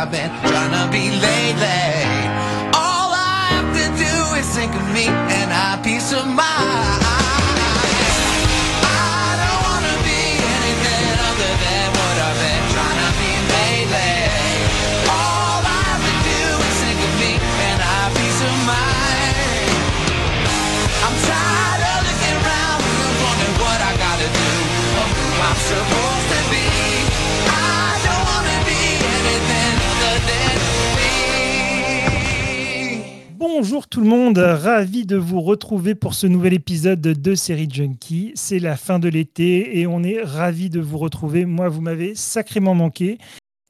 I've been trying to be lately. All I have to do is think of me and have peace of mind. I don't wanna be anything other than what I've been trying to be lately. All I have to do is think of me and have peace of mind. I'm tired of and wondering what I gotta do who I'm Bonjour tout le monde, ravi de vous retrouver pour ce nouvel épisode de Série Junkie. C'est la fin de l'été et on est ravi de vous retrouver. Moi, vous m'avez sacrément manqué.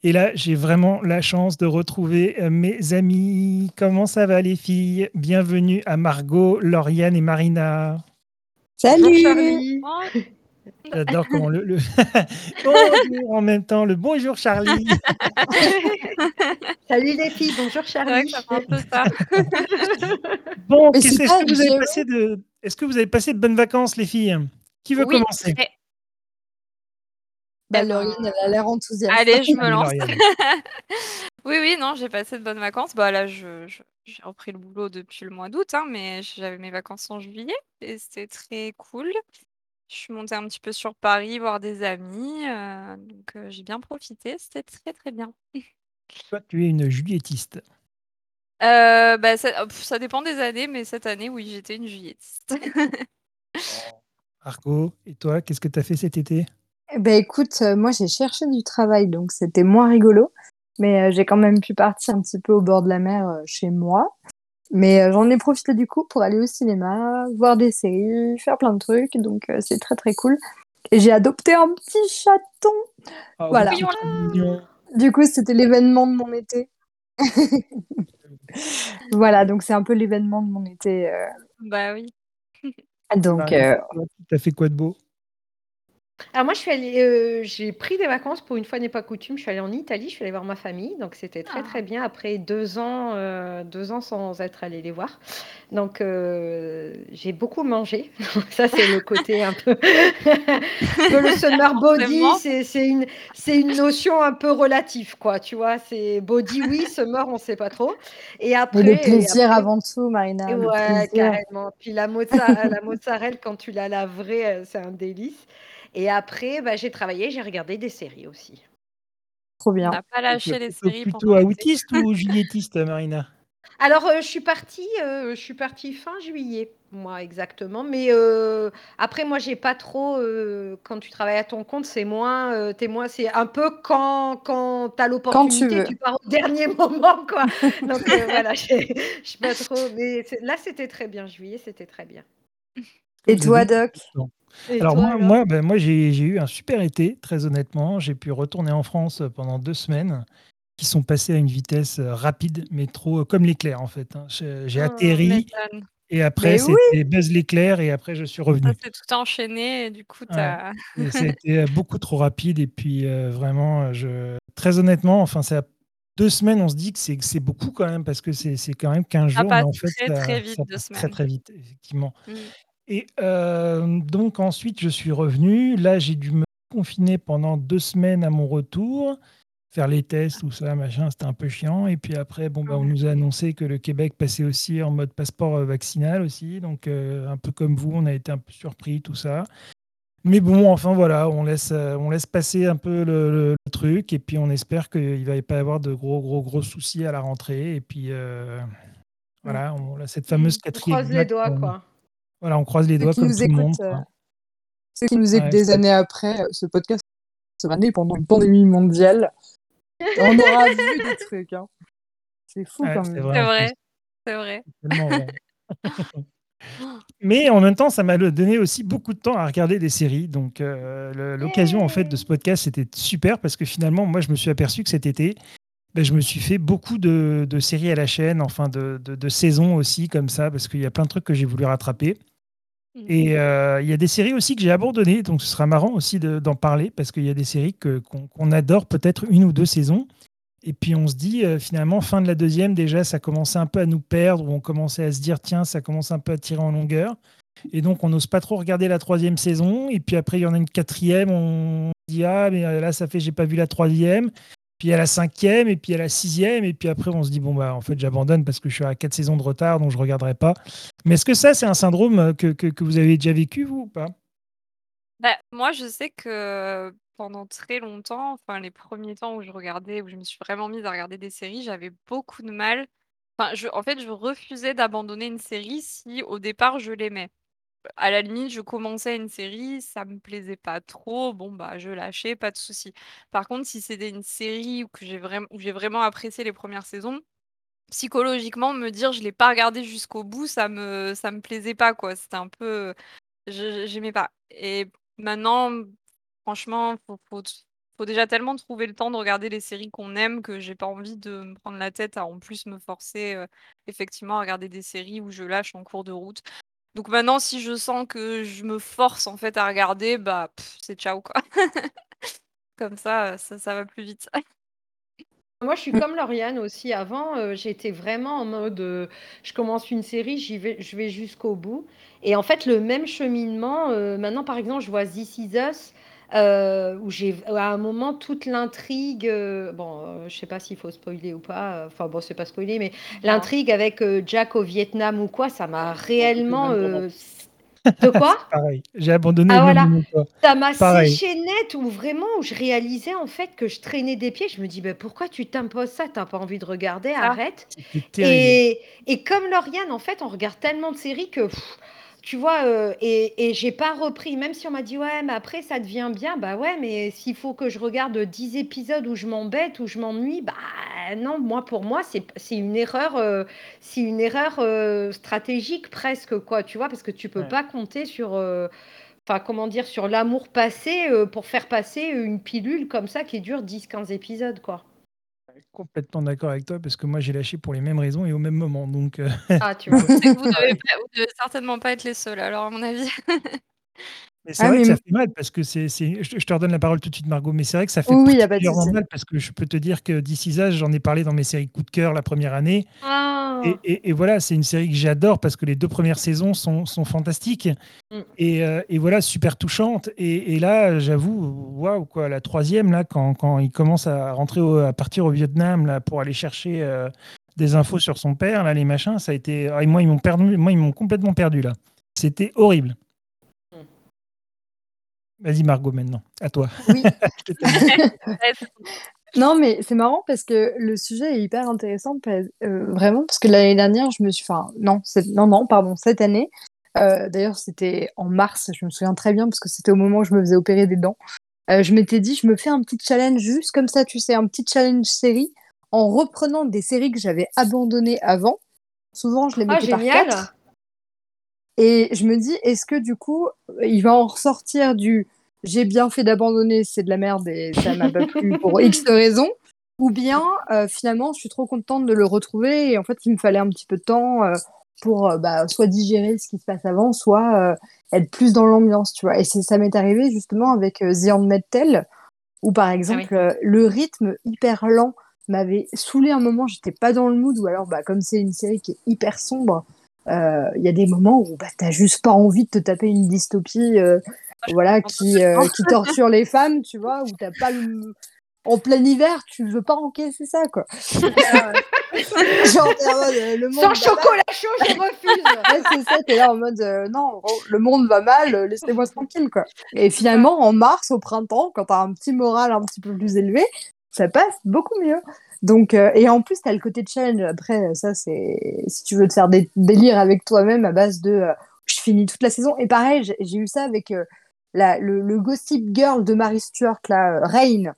Et là, j'ai vraiment la chance de retrouver euh, mes amis. Comment ça va les filles? Bienvenue à Margot, Lauriane et Marina. Salut Charlie. J'adore comment le, le- bonjour en même temps, le bonjour Charlie. Salut les filles, bonjour Charlie. ça. Bon, est-ce que vous avez passé de, est-ce que vous avez passé de bonnes vacances les filles? Qui veut Oui, commencer? Bah, Lauriane, elle a l'air enthousiaste. Allez, je me lance. Oui, oui, non, j'ai passé de bonnes vacances. Bah là, je, je- j'ai repris le boulot depuis le mois d'août, hein, mais j'avais mes vacances en juillet et c'était très cool. Je suis montée un petit peu sur Paris voir des amis, euh, donc euh, j'ai bien profité. C'était très très bien. Toi, tu es une julietiste. Euh, bah, ça, oh, pff, ça dépend des années, mais cette année, oui, j'étais une juillettiste. Marco, et toi, qu'est-ce que tu as fait cet été? Eh ben, écoute, euh, moi j'ai cherché du travail, donc c'était moins rigolo. Mais euh, j'ai quand même pu partir un petit peu au bord de la mer euh, chez moi. Mais euh, j'en ai profité du coup pour aller au cinéma, voir des séries, faire plein de trucs. Donc euh, c'est très très cool. Et j'ai adopté un petit chaton. Ah, Voilà. Du coup, c'était l'événement de mon été. voilà, donc c'est un peu l'événement de mon été. euh. Bah oui. Donc, Ah, euh, Tu as fait quoi de beau? Alors moi, je suis allée, euh, j'ai pris des vacances pour une fois n'est pas coutume. Je suis allée en Italie, je suis allée voir ma famille, donc c'était très Ah. très bien après deux ans, euh, deux ans sans être allée les voir. Donc euh, j'ai beaucoup mangé. Donc ça c'est le côté un peu, un peu le summer body. Forcément. C'est c'est une c'est une notion un peu relative quoi. Tu vois, c'est body oui, summer on sait pas trop. Et après mais le et plaisir après- avant tout, Marina. Et le ouais, plaisir. carrément. Puis la, mozza- la mozzarella, quand tu la laverais, euh, c'est un délice. Et après, bah, j'ai travaillé, j'ai regardé des séries aussi. Trop bien. n'a pas lâché Plutôt- les séries Plutôt pendant l'été. autiste ou julietiste, Marina? Alors, euh, je suis partie, euh, je suis partie fin juillet, moi exactement. Mais euh, après, moi, j'ai pas trop. euh, quand tu travailles à ton compte, c'est moins, euh, t'es moins. C'est un peu quand quand t'as l'opportunité, tu pars au dernier moment, quoi. Donc euh, voilà, j'ai- je suis pas trop. Mais là, c'était très bien. Juillet, c'était très bien. Et toi, Doc? Et Alors toi, moi, alors moi, ben, moi j'ai j'ai eu un super été, très honnêtement. J'ai pu retourner en France pendant deux semaines, qui sont passées à une vitesse euh, rapide, mais trop euh, comme l'éclair en fait. hein. J'ai j'ai Ah, atterri et après Mais c'était buzz l'éclair et après je suis Ça revenu. s'est tout enchaîné et du coup, t'as... Et ça a été euh, beaucoup trop rapide et puis euh, vraiment, euh, je... très honnêtement, enfin c'est à deux semaines, on se dit que c'est que c'est beaucoup quand même parce que c'est c'est quand même 15 Ça jours, mais passe en fait très, ça, très vite, ça deux passe très semaines. très vite effectivement. Mm. Et euh, donc ensuite, je suis revenu. Là, j'ai dû me confiner pendant deux semaines à mon retour, faire les tests, tout ça, machin. C'était un peu chiant. Et puis après, bon, bah, on nous a annoncé que le Québec passait aussi en mode passeport euh, vaccinal aussi. Donc un peu comme vous, on a été un peu surpris, tout ça. Mais bon, enfin voilà, on laisse, euh, on laisse passer un peu le, le- le truc et puis on espère qu'il ne va pas y avoir de gros, gros, gros soucis à la rentrée. Et puis euh, voilà, on a cette fameuse on quatrième croise les doigts, quoi. Voilà, on croise les doigts comme tout le monde. euh, quoi. Ceux qui nous écoutent Ouais, des années après, euh, ce podcast sera né pendant une pandémie mondiale. On aura vu des trucs. hein. C'est fou Ouais, quand même. C'est vrai, c'est vrai. Mais en même temps, ça m'a donné aussi beaucoup de temps à regarder des séries. Donc, euh, l'occasion en fait de ce podcast, c'était super parce que finalement, moi, je me suis aperçu que cet été, ben, je me suis fait beaucoup de, de séries à la chaîne, enfin de, de- de saisons aussi comme ça, parce qu'il y a plein de trucs que j'ai voulu rattraper. Mhm. Et euh, il y a des séries aussi que j'ai abandonnées, donc ce sera marrant aussi de- d'en parler parce qu'il y a des séries qu'on adore peut-être une ou deux saisons. Et puis on se dit euh, finalement, fin de la deuxième, déjà, ça commençait un peu à nous perdre, ou on commençait à se dire, tiens, ça commence un peu à tirer en longueur. Et donc on n'ose pas trop regarder la troisième saison. Et puis après, il y en a une quatrième, on dit, ah, mais euh, là, ça fait, j'ai pas vu la troisième. Puis a la cinquième, et puis a la sixième, et puis après on se dit bon bah en fait j'abandonne parce que je suis à quatre saisons de retard, donc je regarderai pas. Mais est-ce que ça c'est un syndrome que, que, que vous avez déjà vécu vous ou pas? Bah, moi, je sais que pendant très longtemps, enfin les premiers temps où je regardais, où je me suis vraiment mise à regarder des séries, j'avais beaucoup de mal. Enfin, je, en fait, je refusais d'abandonner une série si au départ je l'aimais. À la limite, je commençais une série, ça me plaisait pas trop, bon bah je lâchais, pas de souci. Par contre, si c'était une série où j'ai vraiment, vraiment apprécié les premières saisons, psychologiquement, me dire je l'ai pas regardé jusqu'au bout, ça me, ça me plaisait pas quoi. C'était un peu, j'aimais pas. Et Maintenant, franchement, faut, faut, faut déjà tellement trouver le temps de regarder les séries qu'on aime que j'ai pas envie de me prendre la tête à en plus me forcer euh, effectivement à regarder des séries où je lâche en cours de route. Donc maintenant, si je sens que je me force en fait à regarder, bah c'est ciao quoi. Comme ça, ça, ça va plus vite. Moi, je suis comme Lauriane aussi. Avant, euh, j'étais vraiment en mode, euh, je commence une série, j'y vais, je vais jusqu'au bout. Et en fait, le même cheminement, euh, maintenant, par exemple, je vois This Is Us, euh, où j'ai, à un moment, toute l'intrigue, euh, bon, euh, je sais pas s'il faut spoiler ou pas, euh, enfin bon, c'est pas spoiler, mais l'intrigue avec euh, Jack au Vietnam ou quoi, ça m'a réellement... euh, De quoi? Pareil, j'ai abandonné Ah au même voilà. moment que toi. Ça m'a Pareil. séché net où vraiment où je réalisais en fait que je traînais des pieds. Je me dis, ben, pourquoi tu t'imposes ça? T'as pas envie de regarder, Ah. arrête. C'était terrible. Et, et comme Lauriane, en fait, on regarde tellement de séries que, pff, tu vois, euh, et, et j'ai pas repris, même si on m'a dit, ouais, mais après ça devient bien, bah ouais, mais s'il faut que je regarde 10 épisodes où je m'embête, où je m'ennuie, bah non, moi, pour moi, c'est c'est une erreur, euh, c'est une erreur euh, stratégique presque, quoi, tu vois, parce que tu peux Ouais. pas compter sur. euh, Enfin, comment dire, sur l'amour passé euh, pour faire passer une pilule comme ça qui dure 10-15 épisodes, quoi. Complètement d'accord avec toi parce que moi j'ai lâché pour les mêmes raisons et au même moment. Donc euh, Ah, tu vois. Vous devez, pas- vous devez certainement pas être les seuls, alors à mon avis. Mais c'est Ah, vrai mais que ça fait mal parce que c'est. Je te redonne la parole tout de suite, Margot, mais c'est vrai que ça fait Oui, particulièrement mal parce que je peux te dire que d'ici Age, j'en ai parlé dans mes séries coup de cœur la première année. Ah. Et, et- et voilà, c'est une série que j'adore parce que les deux premières saisons sont, sont fantastiques Mm. et, euh, et voilà, super touchantes. Et, là, j'avoue, waouh, quoi, la troisième, là, quand, quand il commence à rentrer au- à partir au Vietnam là, pour aller chercher euh, des infos sur son père, là, les machins, ça a été. ah, moi, ils m'ont perdu, moi, ils m'ont complètement perdu là. C'était horrible. Vas-y, Margot, maintenant, à toi. Oui. Non, mais c'est marrant parce que le sujet est hyper intéressant, parce- euh, vraiment, parce que l'année dernière, je me suis. Enfin, non, non, non, pardon, cette année. euh, D'ailleurs, c'était en mars, je me souviens très bien, parce que c'était au moment où je me faisais opérer des dents. Euh, je m'étais dit, je me fais un petit challenge juste comme ça, tu sais, un petit challenge série, en reprenant des séries que j'avais abandonnées avant. Souvent, je les Ah, mettais par génial. quatre. Et je me dis, est-ce que du coup, il va en ressortir du j'ai bien fait d'abandonner, c'est de la merde et ça m'a pas plu pour X raisons Ou bien euh, finalement, je suis trop contente de le retrouver et en fait, il me fallait un petit peu de temps euh, pour euh, bah, soit digérer ce qui se passe avant, soit être plus dans l'ambiance, tu vois. Et ça m'est arrivé justement avec The Handmaid's Tale, où par exemple, euh, le rythme hyper lent m'avait saoulé un moment, j'étais pas dans le mood, ou alors bah, comme c'est une série qui est hyper sombre, il y a des moments où bah, t'as juste pas envie de te taper une dystopie euh, voilà, qui, euh, qui torture les femmes, tu vois, où t'as pas le... En plein hiver, tu veux pas encaisser ça, quoi. Genre, en mode, euh, le monde Sans chocolat chaud, je refuse. c'est ça, t'es là en mode, euh, non, oh, le monde va mal, euh, laissez-moi tranquille, quoi. Et finalement, en mars, au printemps, quand t'as un petit moral un petit peu plus élevé, ça passe beaucoup mieux. Donc, euh, et en plus, t'as le côté challenge. Après, ça, c'est si tu veux te faire des délires avec toi-même à base de euh, je finis toute la saison. Et pareil, j'ai eu ça avec euh, la, le, le Gossip Girl de Mary Stuart, là, euh, Rain.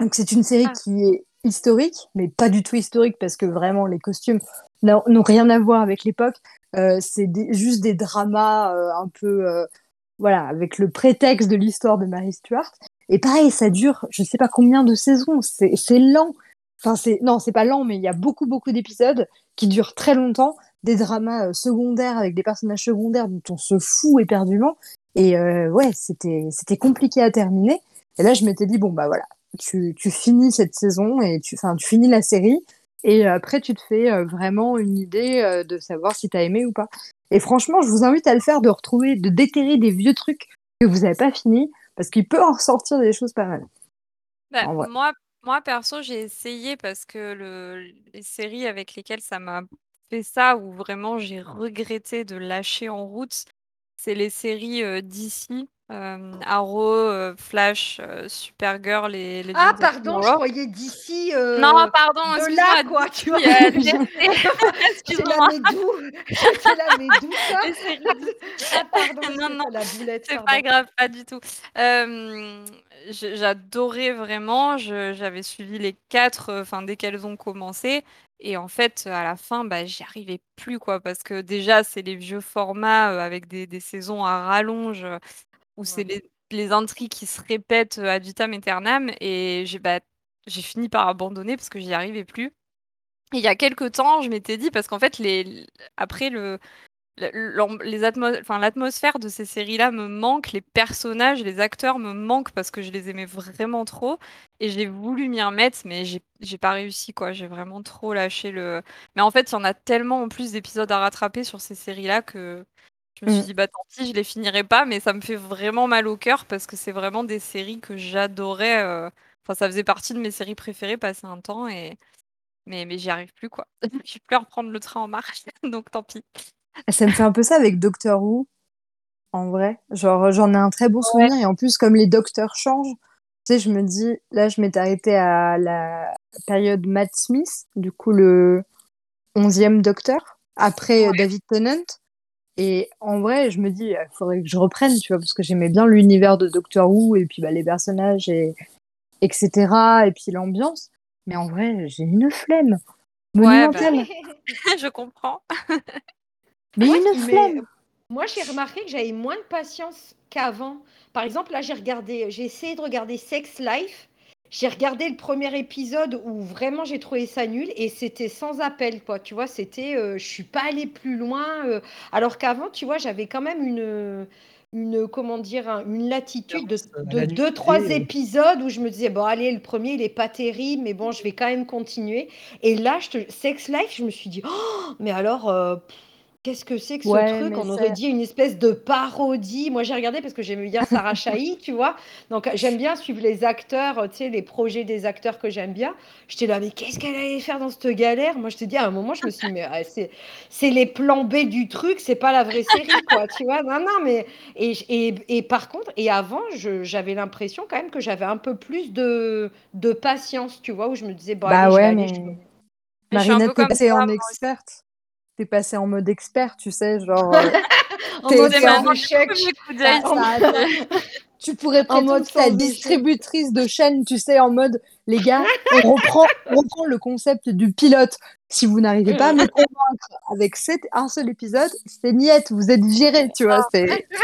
Donc, c'est une série Ah. qui est historique, mais pas du tout historique parce que vraiment, les costumes n'ont rien à voir avec l'époque. Euh, c'est juste des dramas euh, un peu, euh, voilà, avec le prétexte de l'histoire de Mary Stuart. Et pareil, ça dure, je sais pas combien de saisons, c'est c'est lent. Enfin, c'est non, c'est pas lent, mais il y a beaucoup, beaucoup d'épisodes qui durent très longtemps, des dramas euh, secondaires avec des personnages secondaires dont on se fout éperdument. Et euh, ouais, c'était c'était compliqué à terminer. Et là, je m'étais dit bon bah voilà, tu, tu finis cette saison et tu, enfin, tu finis la série. Et après, tu te fais euh, vraiment une idée euh, de savoir si tu as aimé ou pas. Et franchement, je vous invite à le faire, de retrouver, de déterrer des vieux trucs que vous n'avez pas finis, parce qu'il peut en ressortir des choses pas mal. Bah, moi, Moi, perso, j'ai essayé parce que le les séries avec lesquelles ça m'a fait ça, où vraiment j'ai regretté de lâcher en route, c'est les séries, DC, hem, Arrow, heu, Flash, heu, Supergirl et Legends Ah pardon, je croyais d'ici, Non, heu, pardon, de là quoi, tu vois? excuse-moi. J'étais là, mais d'où ça? Les. Ah pardon, Non, c'est non, la boulette, c'est pas grave, pas du tout. Je j'adorais vraiment, j'avais suivi les 4, heu, enfin dès qu'elles ont commencé et en fait, à la fin, bah, j'y arrivais plus quoi, parce que déjà c'est les vieux formats, heu, avec des des saisons à rallonge, où c'est les les intrigues qui se répètent, heu, ad vitam aeternam et j'ai bah, j'ai fini par abandonner parce que j'y arrivais plus. Et il y a quelque temps, je m'étais dit parce qu'en fait les après le l'atmosphère de ces séries-là me manque, les personnages, les acteurs me manquent parce que je les aimais vraiment trop et j'ai voulu m'y remettre mais j'ai j'ai pas réussi quoi, j'ai vraiment trop lâché le mais en fait, il y en a tellement en plus d'épisodes à rattraper sur ces séries-là que je me suis Mmh. dit: «Bah, tant pis, je les finirai pas», mais ça me fait vraiment mal au cœur parce que c'est vraiment des séries que j'adorais, heu, enfin ça faisait partie de mes séries préférées passé un temps et mais mais j'y arrive plus quoi. J'arrive plus à reprendre le train en marche, donc tant pis. Ça me fait un peu ça avec Doctor Who, en vrai. Genre, j'en ai un très bon Ouais. souvenir et en plus, comme les docteurs changent, tu sais, je me dis, là, je m'étais arrêtée à la période Matt Smith, du coup, le 11e docteur, après Ouais. David Tennant. Et en vrai, je me dis, il faudrait que je reprenne, tu vois, parce que j'aimais bien l'univers de Doctor Who et puis bah, les personnages, et, etc. Et puis l'ambiance. Mais en vrai, j'ai une flemme Ouais, bah, monumentale. je comprends. Mais Moi, une flemme moi, j'ai remarqué que j'avais moins de patience qu'avant. Par exemple, là, j'ai regardé j'ai essayé de regarder Sex Life. J'ai regardé le premier épisode où vraiment j'ai trouvé ça nul et c'était sans appel, quoi. Tu vois, c'était, heu, je suis pas allée plus loin, heu, alors qu'avant, tu vois, j'avais quand même une, une, comment dire? Un une latitude de de la 2-3 nudité, heu. épisodes où je me disais: «Bon allez, le premier il est pas terrible, mais bon, je vais quand même continuer» et là, je te Sex Life, je me suis dit: «Oh, mais alors, heu, qu'est-ce que c'est que ce Ouais, truc?» mais on aurait c'est... dit une espèce de parodie. Moi, j'ai regardé parce que j'aimais bien Sarah Chahi, tu vois? Donc, j'aime bien suivre les acteurs, tu sais, les projets des acteurs que j'aime bien. J'étais là: «Mais qu'est-ce qu'elle allait faire dans cette galère?» moi, je te dis, à un moment, je me suis dit: «Mais ah, c'est c'est les plans B du truc, c'est pas la vraie série, quoi», tu vois? Non, non, mais et j et et par contre et avant, je j'avais l'impression quand même que j'avais un peu plus de de patience, tu vois? Où je me disais: «Bon Bah je vais ouais, aller, je mais Mais je suis un peu Marinette, comme passée en moi aussi. experte. T'es passée en mode expert, tu sais, genre... euh, En mode. Tu pourrais En mode échec. distributrice de chaîne, tu sais, en mode, les gars, on reprend, on reprend le concept du pilote. Si vous n'arrivez pas à me convaincre avec cet, un seul épisode, c'est niette, vous êtes viré, tu vois. C'est...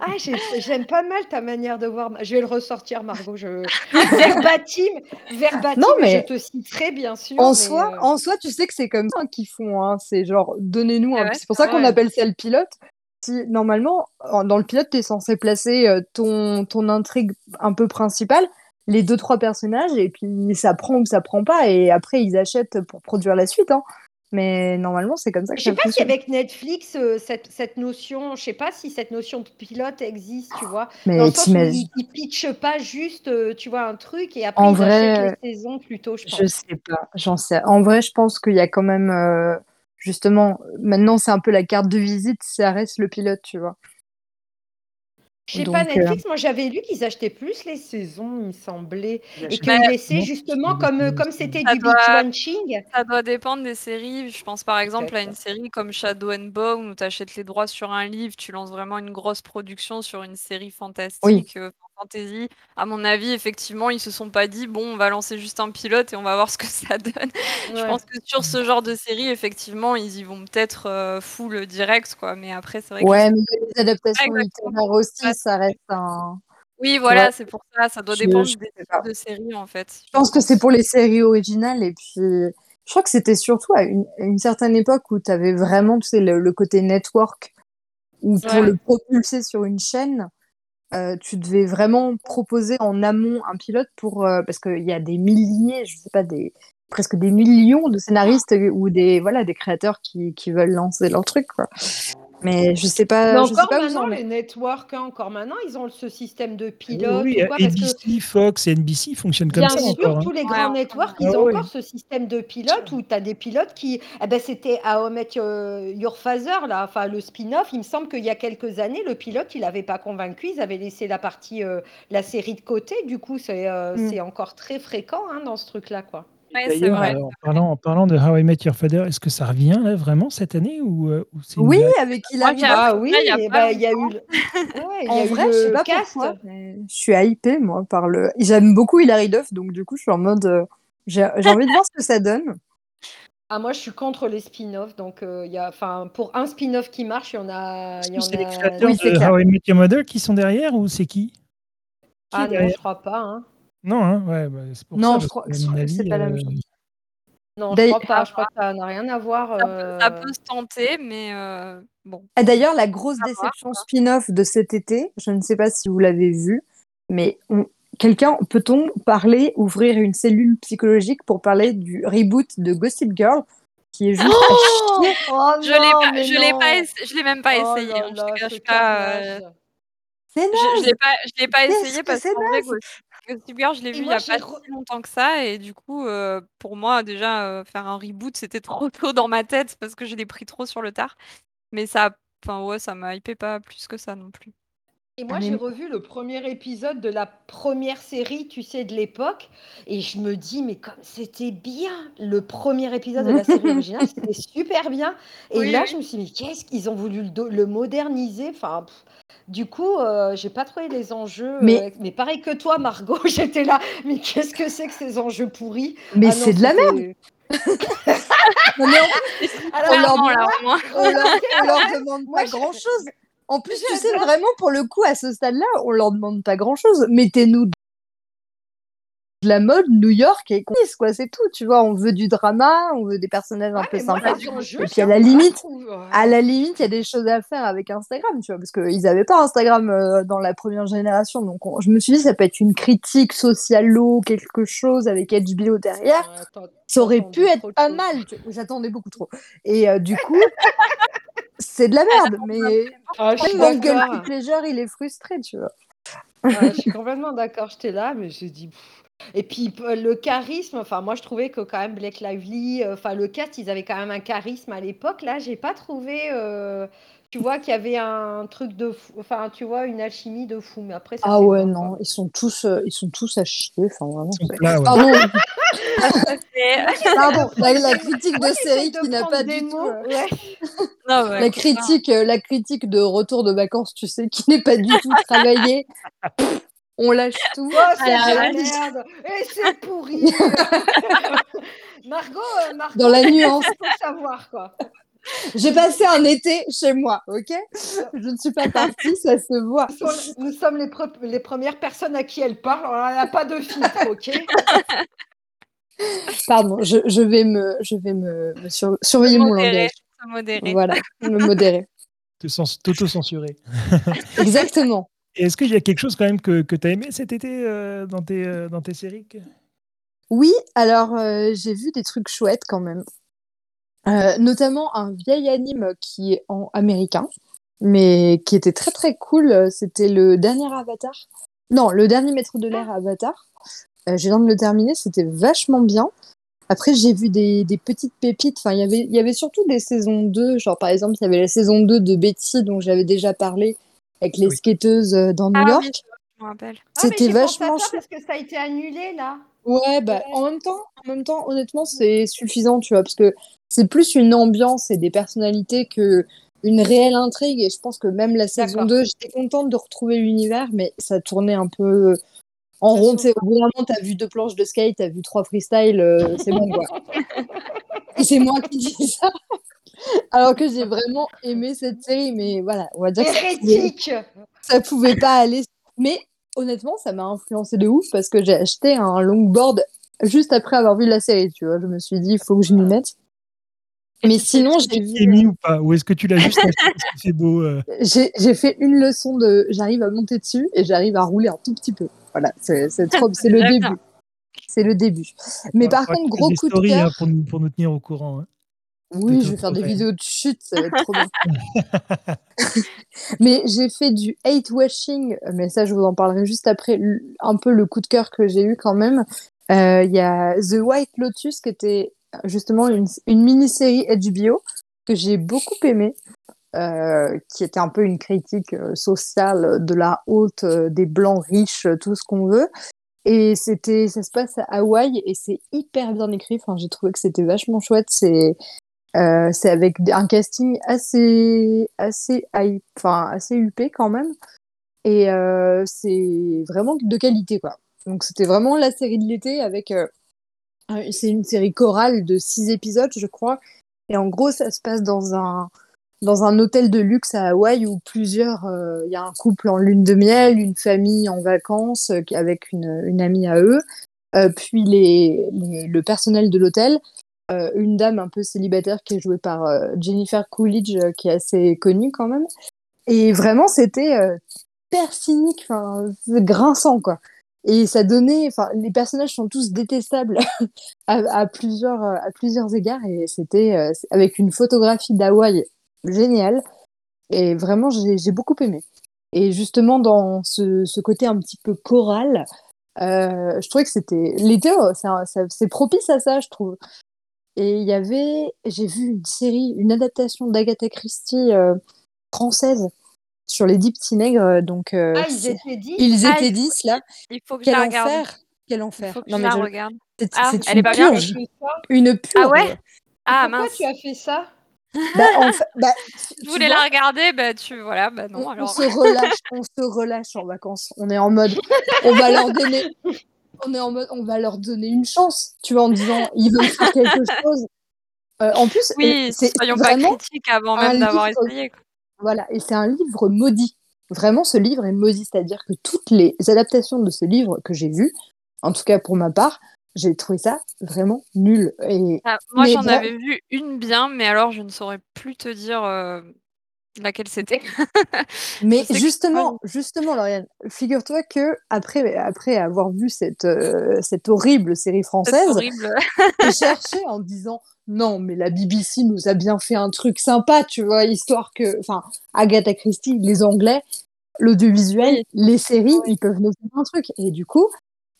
Ah, j'ai j'aime pas mal ta manière de voir. Je vais le ressortir, Margot. Je... Verbatim, verbatim, Non, et je mais te citerai bien sûr. en mais, soi, euh, en soi, tu sais que c'est comme ça qu'ils font. Hein. C'est genre, donnez-nous Ah un. ouais, C'est pour ça qu'on appelle ça le pilote. Si, normalement, en- dans le pilote, tu es censé placer euh, ton, ton intrigue un peu principale, les deux, trois personnages, et puis ça prend ou ça prend pas, et après, ils achètent pour produire la suite. Hein. Mais normalement, c'est comme ça que Je sais ça pas si avec Netflix, euh, cette, cette notion, je sais pas si cette notion de pilote existe, tu vois, dans Mais le sens où t'imagines, ils, ils pitchent pas juste, euh, tu vois, un truc et après en ils achètent les vrai, saisons plutôt, je je pense. sais pas, j'en sais. En vrai, je pense qu'il y a quand même, euh, justement, maintenant, c'est un peu la carte de visite, ça reste le pilote, tu vois. Je sais pas, Donc, euh, Netflix, moi j'avais lu qu'ils achetaient plus les saisons, il me semblait, et achètent Bah, qu'ils laissaient justement comme, euh, comme c'était du binge watching. ça doit dépendre des séries. Je pense par exemple à une série comme Shadow and Bone où tu achètes les droits sur un livre, tu lances vraiment une grosse production sur une série fantastique, heu, fantasy. À mon avis, effectivement, ils se sont pas dit: «Bon, on va lancer juste un pilote et on va voir ce que ça donne». Je pense que sur ce genre de série, effectivement, ils y vont peut-être, heu, full direct quoi, mais après c'est vrai que Ouais, sais mais les adaptations littéraires aussi, ça reste un. Oui, voilà, c'est pour ça, ça doit je, dépendre je des de séries en fait, Je pense que c'est pour les séries originales et puis je crois que c'était surtout à une, certaine époque où tu avais vraiment, tu sais, le, le côté network où pour Ouais. le propulser sur une chaîne, euh, tu devais vraiment proposer en amont un pilote pour euh, parce qu'il y a des milliers, je sais pas, des presque des millions de scénaristes ou des voilà des créateurs qui, veulent lancer leur truc. Mais je sais pas. Mais je sais encore pas maintenant, les networks, hein, encore maintenant, ils ont ce système de pilote oui, ou quoi, parce que ABC, Fox et NBC fonctionnent comme Bien ça sûr, encore. hein. tous les grands networks, Ah ils ont ouais. encore ce système de pilote où tu as des pilotes qui. Eh ben, C'était à How I Met Your Your Father, là, enfin, le spin-off. Il me semble qu'il y a quelques années, le pilote, il n'avait pas convaincu. Ils avaient laissé la partie, euh, la série de côté. Du coup, c'est euh, Mm. c'est encore très fréquent hein, dans ce truc-là. quoi. Ouais, c'est D'ailleurs, vrai. euh, en parlant, en parlant de How I Met Your Father, est-ce que ça revient là vraiment cette année ou, euh, ou une Oui, avec Hilary. Ah oui, il y a pas il y a eu. le- Ouais, il y a En eu vrai, le je sais pas cast. pourquoi. mais Je suis hypée, moi, par le. J'aime beaucoup Hilary Duff, donc du coup, je suis en mode. euh, J'ai j'ai envie de voir ce que ça donne. Ah, moi, je suis contre les spin-offs. Donc, euh, il y a, enfin, pour un spin-off qui marche, il y en a. C'est les créateurs Oui, c'est de. How I Met Your Mother qui sont derrière ou c'est qui? Qui Ah non, je crois pas. hein. Non, hein, ouais, bah, c'est pour Non, ça. je crois que, que c'est avis, pas la même euh, chose. Non, je D'ailleurs- crois pas. Je crois que ça n'a rien à voir. Ça peut, ça euh, peut se tenter, mais euh, bon. Ah, D'ailleurs, la grosse déception spin-off de cet été, je ne sais pas si vous l'avez vu, mais on- quelqu'un, peut-on parler, ouvrir une cellule psychologique pour parler du reboot de Gossip Girl, qui est juste à chier? Oh Je l'ai non, pas, je l'ai non. pas, essa- je l'ai même pas Oh essayé. là hein, je te cache pas. euh, je, je l'ai pas, je l'ai pas essayé que parce c'est qu'en Girl, je l'ai vu il y moi, a j'ai pas si longtemps que ça, et du coup, euh, pour moi, déjà, euh, faire un reboot, c'était trop tôt dans ma tête parce que je l'ai pris trop sur le tard. Mais ça, enfin ouais, ça m'a hypé pas plus que ça non plus. Et moi, Ah, j'ai mais- revu le premier épisode de la première série, tu sais, de l'époque, et je me dis, mais comme c'était bien, le premier épisode de la série originale, c'était super bien. Et Oui, là, je me suis dit, mais qu'est-ce qu'ils ont voulu le, moderniser? Enfin, pff, du coup, euh, j'ai pas trouvé les enjeux. Mais- euh, mais pareil que toi, Margot, j'étais là, mais qu'est-ce que c'est que ces enjeux pourris? Mais Ah non, c'est de la merde c'était- Non, mais en- Alors, On leur Clairement, dit- là, au moins. on leur, on leur demande Moi, pas je- grand chose. En plus, tu sais, vraiment, pour le coup, à ce stade-là, on leur demande pas grand chose. Mettez-nous de la mode, New York et quoi, c'est tout. Tu vois, on veut du drama, on veut des personnages un peu sympas. Et puis, à la limite, À la limite, il y a des choses à faire avec Instagram, tu vois, parce qu'ils n'avaient pas Instagram euh, dans la première génération. Donc, on- je me suis dit, ça peut être une critique socialo, quelque chose avec HBO derrière. Attends, Ça aurait pu être pas mal. tu- J'attendais beaucoup trop. Et euh, du coup, c'est de la merde. Mais Ah, je suis même mon d'accord. guilty pleasure, il est frustré, tu vois. Je suis complètement d'accord, j'étais là, mais j'ai dit. pff. Et puis p- le charisme, enfin moi je trouvais que quand même Blake Lively, euh, enfin le cast, ils avaient quand même un charisme à l'époque. Là, j'ai pas trouvé, euh, tu vois, qu'il y avait un truc de fou, enfin tu vois, une alchimie de fou. Mais après, ça Ah c'est ouais, non, quoi. ils sont tous, euh, ils sont tous à chier. Enfin, vraiment. ouais. Pardon, la, la critique de série de qui n'a pas du tout. mots, euh, ouais. Non, ouais, La critique, euh, la critique de retour de vacances, tu sais, qui n'est pas du tout travaillée. On lâche tout. Oh, c'est de la merde Et c'est pourri Margot, euh, Margot, Dans la nuance. faut savoir quoi. J'ai passé un été chez moi, ok? Je ne suis pas partie, ça se voit. Nous sommes, nous sommes les, pre- les premières personnes à qui elle parle, alors elle n'a pas de filtre, ok? Pardon, je, je vais me, je vais me, me sur- surveiller mon modérer, langage. modérer. Voilà, me modérer. T'auto-censurer. Exactement. Est-ce qu'il y a quelque chose quand même que, que tu as aimé cet été euh, dans, tes, euh, dans tes séries Oui, alors euh, j'ai vu des trucs chouettes quand même. Notamment un vieil anime qui est en américain, mais qui était très très cool. C'était le dernier Avatar. Non, le dernier maître de l'air Avatar. Je viens de le terminer, c'était vachement bien. Après, j'ai vu des, petites pépites. Enfin, il y avait- il y avait surtout des saisons 2. Genre, par exemple, il y avait la saison 2 de Betty, dont j'avais déjà parlé, avec les Oui. skateuses euh, dans New Ah York. oui, je me rappelle. Ah, C'était vachement chouette. parce que ça a été annulé là. Ouais, bah, en même temps, en même temps, honnêtement, c'est suffisant, tu vois, parce que c'est plus une ambiance et des personnalités que une réelle intrigue. Et je pense que même la saison D'accord. 2, j'étais contente de retrouver l'univers, mais ça tournait un peu en Ça rond. Au bout d'un moment, t'as vu deux planches de skate, t'as vu trois freestyles, euh, c'est bon, quoi. et c'est moi qui dis ça. Alors que j'ai vraiment aimé cette série, mais voilà, on va dire que ça ça pouvait pas aller. Mais honnêtement, ça m'a influencé de ouf parce que j'ai acheté un longboard juste après avoir vu la série, tu vois. Je me suis dit, il faut que je m'y mette. Mais sinon, j'ai vu- mis ou pas? Ou est-ce que tu l'as juste c'est beau euh? J'ai fait une leçon de. J'arrive à monter dessus et j'arrive à rouler un tout petit peu. Voilà, c'est trop, c'est le début. C'est le début. Mais par contre, gros coup de hein, cœur. pour, nous, pour nous tenir au courant. hein. Oui, je vais faire des vidéos de chute, ça va être trop bien. Mais j'ai fait du hate washing, mais ça, je vous en parlerai juste après. Un peu le coup de cœur que j'ai eu quand même. Euh, Il y a The White Lotus, qui était justement une, une mini-série HBO que j'ai beaucoup aimée, euh, qui était un peu une critique euh, sociale de la haute, euh, des blancs riches, tout ce qu'on veut. Et c'était, ça se passe à Hawaï et c'est hyper bien écrit. Enfin, j'ai trouvé que c'était vachement chouette. C'est euh, c'est avec un casting assez, assez, enfin, assez huppé quand même. Et euh, c'est vraiment de qualité, quoi. Donc, c'était vraiment la série de l'été avec. euh, c'est une série chorale de six épisodes, je crois. Et en gros, ça se passe dans un, dans un hôtel de luxe à Hawaï où plusieurs. Il y a un couple en lune de miel, une famille en vacances avec une, amie à eux, puis les- le personnel de l'hôtel euh, une dame un peu célibataire qui est jouée par euh, Jennifer Coolidge, euh, qui est assez connue quand même. Et vraiment, c'était c'est grinçant, quoi. Et ça donnait, enfin, les personnages sont tous détestables à, plusieurs, à plusieurs égards, et c'était avec une photographie d'Hawaï géniale. Et vraiment, j'ai beaucoup aimé. Et justement, dans ce, côté un petit peu choral, je trouvais que c'était l'été, oh, c'est propice à ça, je trouve. Et il y avait, j'ai vu une série, une adaptation d'Agatha Christie euh, française sur les dix petits nègres. euh, Donc, euh, Ah, ils étaient Ah, étaient il- dix là. Il faut que je la regarde. enfer, quel Il enfer. faut que Non je mais la je- regarde. c'est Ah, c'est elle une est pas purge, une purge. Ah ouais? Ah Pourquoi mince. tu as fait ça? Bah, en fait, bah, tu- Je tu voulais vois, la regarder, bah tu voilà, bah on, non on alors. se relâche, on se relâche en vacances. On est en mode, on va leur donner, on est en mode, on va leur donner une chance. Tu vois, en disant, ils veulent faire quelque chose. Euh, en plus, euh, Oui, c'est soyons pas critiques avant même d'avoir essayé. quoi. Voilà, et c'est un livre maudit. Vraiment, ce livre est maudit, c'est-à-dire que toutes les adaptations de ce livre que j'ai vues, en tout cas pour ma part, j'ai trouvé ça vraiment nul. Et Ah, moi j'en avais vu une bien, mais alors je ne saurais plus te dire euh, laquelle c'était. mais que- justement, justement, Lauriane, figure-toi que après, après avoir vu cette, euh, cette horrible série française, j'ai cherché en disant non, mais la BBC nous a bien fait un truc sympa, tu vois, histoire que, enfin, Agatha Christie, les Anglais, l'audiovisuel, Oui. les séries, Oui. ils peuvent nous faire un truc. Et du coup,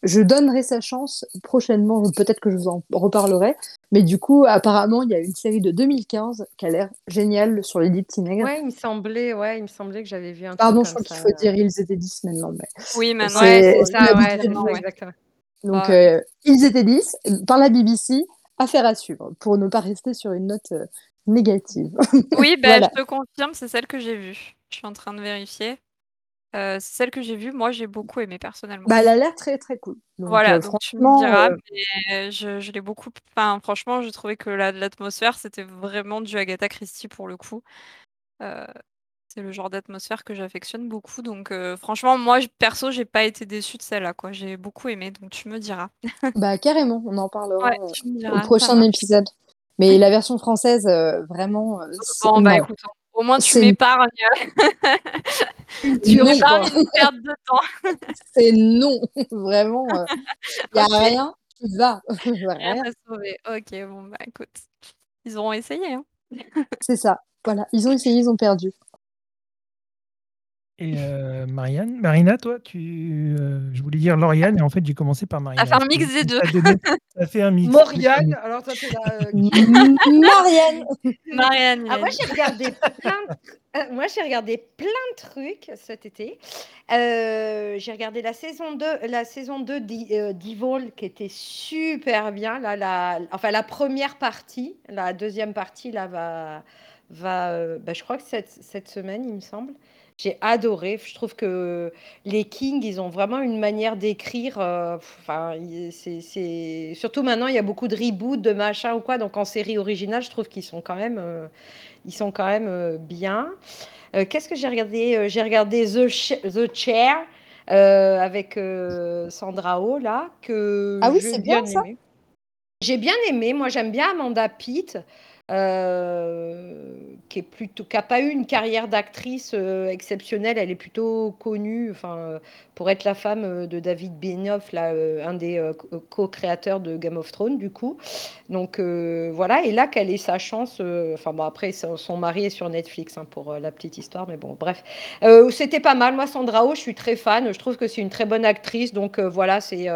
je donnerai sa chance prochainement, peut-être que je vous en reparlerai. Mais du coup, apparemment, il y a une série de 2015 qui a l'air géniale sur les dix petits nègres. Ouais, il me semblait, ouais, il me semblait que j'avais vu un Pardon, je crois qu'il faut dire ils étaient 10 maintenant. Mais... Oui, maintenant. C'est- ouais, Ça, ouais, exactement. Donc, Ah euh, ils étaient 10 par la BBC. Affaire à suivre pour ne pas rester sur une note euh, négative. Oui, bah, Voilà. je te confirme, c'est celle que j'ai vue. Je suis en train de vérifier. Euh, celle que j'ai vue. Moi, j'ai beaucoup aimé personnellement. Bah, elle a l'air très très cool. Donc, Voilà, euh, donc tu me franchement, diras, euh, mais je, je l'ai beaucoup. Enfin, franchement, j'ai trouvé que la- l'atmosphère, c'était vraiment du Agatha Christie pour le coup. C'est le genre d'atmosphère que j'affectionne beaucoup. Donc, franchement, moi, je- perso, j'ai pas été déçue de celle-là, quoi. J'ai beaucoup aimé, donc tu me diras. bah, carrément, on en parlera Ouais, au prochain épisode. Mais la version française, vraiment, Bon, bah écoute, au moins tu m'épargnes. tu m'épargnes une perte de temps. C'est non, vraiment, il n'y a rien qui va. Rien Rien. à sauver. Ok, bon, bah écoute. Ils auront essayé, hein. C'est ça. Voilà, ils ont essayé, ils ont perdu. Et euh, Marianne, Marina, toi, tu, euh, je voulais dire Lauriane, et en fait, j'ai commencé par Marina. fait un mix des deux. Ça, donné- ça fait un mix. Moriane, alors toi, t'es là. euh, Marianne Marianne, Ah, moi, j'ai regardé plein de... euh, moi, j'ai regardé plein de trucs cet été. Euh, j'ai regardé la saison 2, la saison 2 d'E- euh, d'Evil qui était super bien. Là, la, enfin, la première partie, la deuxième partie, là, va, va bah, je crois que cette, cette semaine, il me semble. J'ai adoré. Je trouve que les Kings, ils ont vraiment une manière d'écrire. euh, Enfin, il- c'est, c'est- surtout maintenant, il y a beaucoup de reboots, de machin ou quoi. Donc en série originale, je trouve qu'ils sont quand même, euh, ils sont quand même euh, bien. Euh, Qu'est-ce que j'ai regardé Euh, J'ai regardé The, Ch- The Chair euh, avec euh, Sandra Oh là que Ah oui, j'ai c'est bien, ça aimé. J'ai bien aimé. Moi, j'aime bien Amanda Pitt. Euh, qui est plutôt, qui a pas eu une carrière d'actrice euh, exceptionnelle. Elle est plutôt connue, enfin, euh, pour être la femme de David Benioff, là, un des co- co-créateurs de Game of Thrones, du coup. Donc voilà, et là qu'elle ait sa chance. Enfin bon, après son, mari est sur Netflix hein, pour la petite histoire, mais bon, bref. C'était pas mal. Moi, Sandra Oh, je suis très fan. Je trouve que c'est une très bonne actrice. Donc voilà, c'est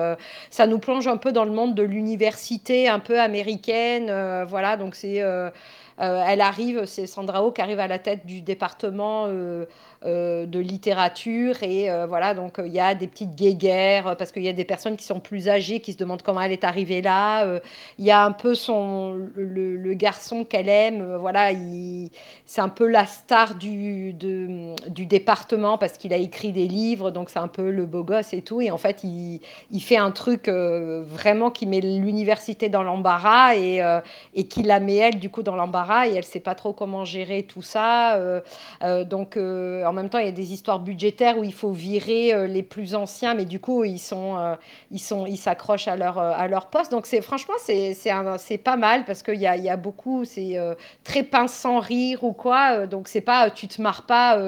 ça nous plonge un peu dans le monde de l'université un peu américaine. voilà, donc c'est euh, elle arrive, c'est Sandra Oh qui arrive à la tête du département euh, euh, de littérature et euh, voilà, donc euh, il y a des petites guéguerres euh, parce qu'il y a des personnes qui sont plus âgées qui se demandent comment elle est arrivée là. euh, il y a un peu son le, garçon qu'elle aime, euh, voilà, il- c'est un peu la star du, du département parce qu'il a écrit des livres, donc c'est un peu le beau gosse et tout. Et en fait, il, il fait un truc euh, vraiment qui met l'université dans l'embarras et, euh, et qui la met elle du coup dans l'embarras et elle sait pas trop comment gérer tout ça. euh, euh, donc euh, en même temps, il y a des histoires budgétaires où il faut virer les plus anciens, mais du coup ils sont ils sont ils s'accrochent à leur à leur poste. Donc c'est franchement c'est c'est pas mal parce qu'il y a y a beaucoup c'est très pince sans rire ou quoi. donc c'est pas tu te marres pas.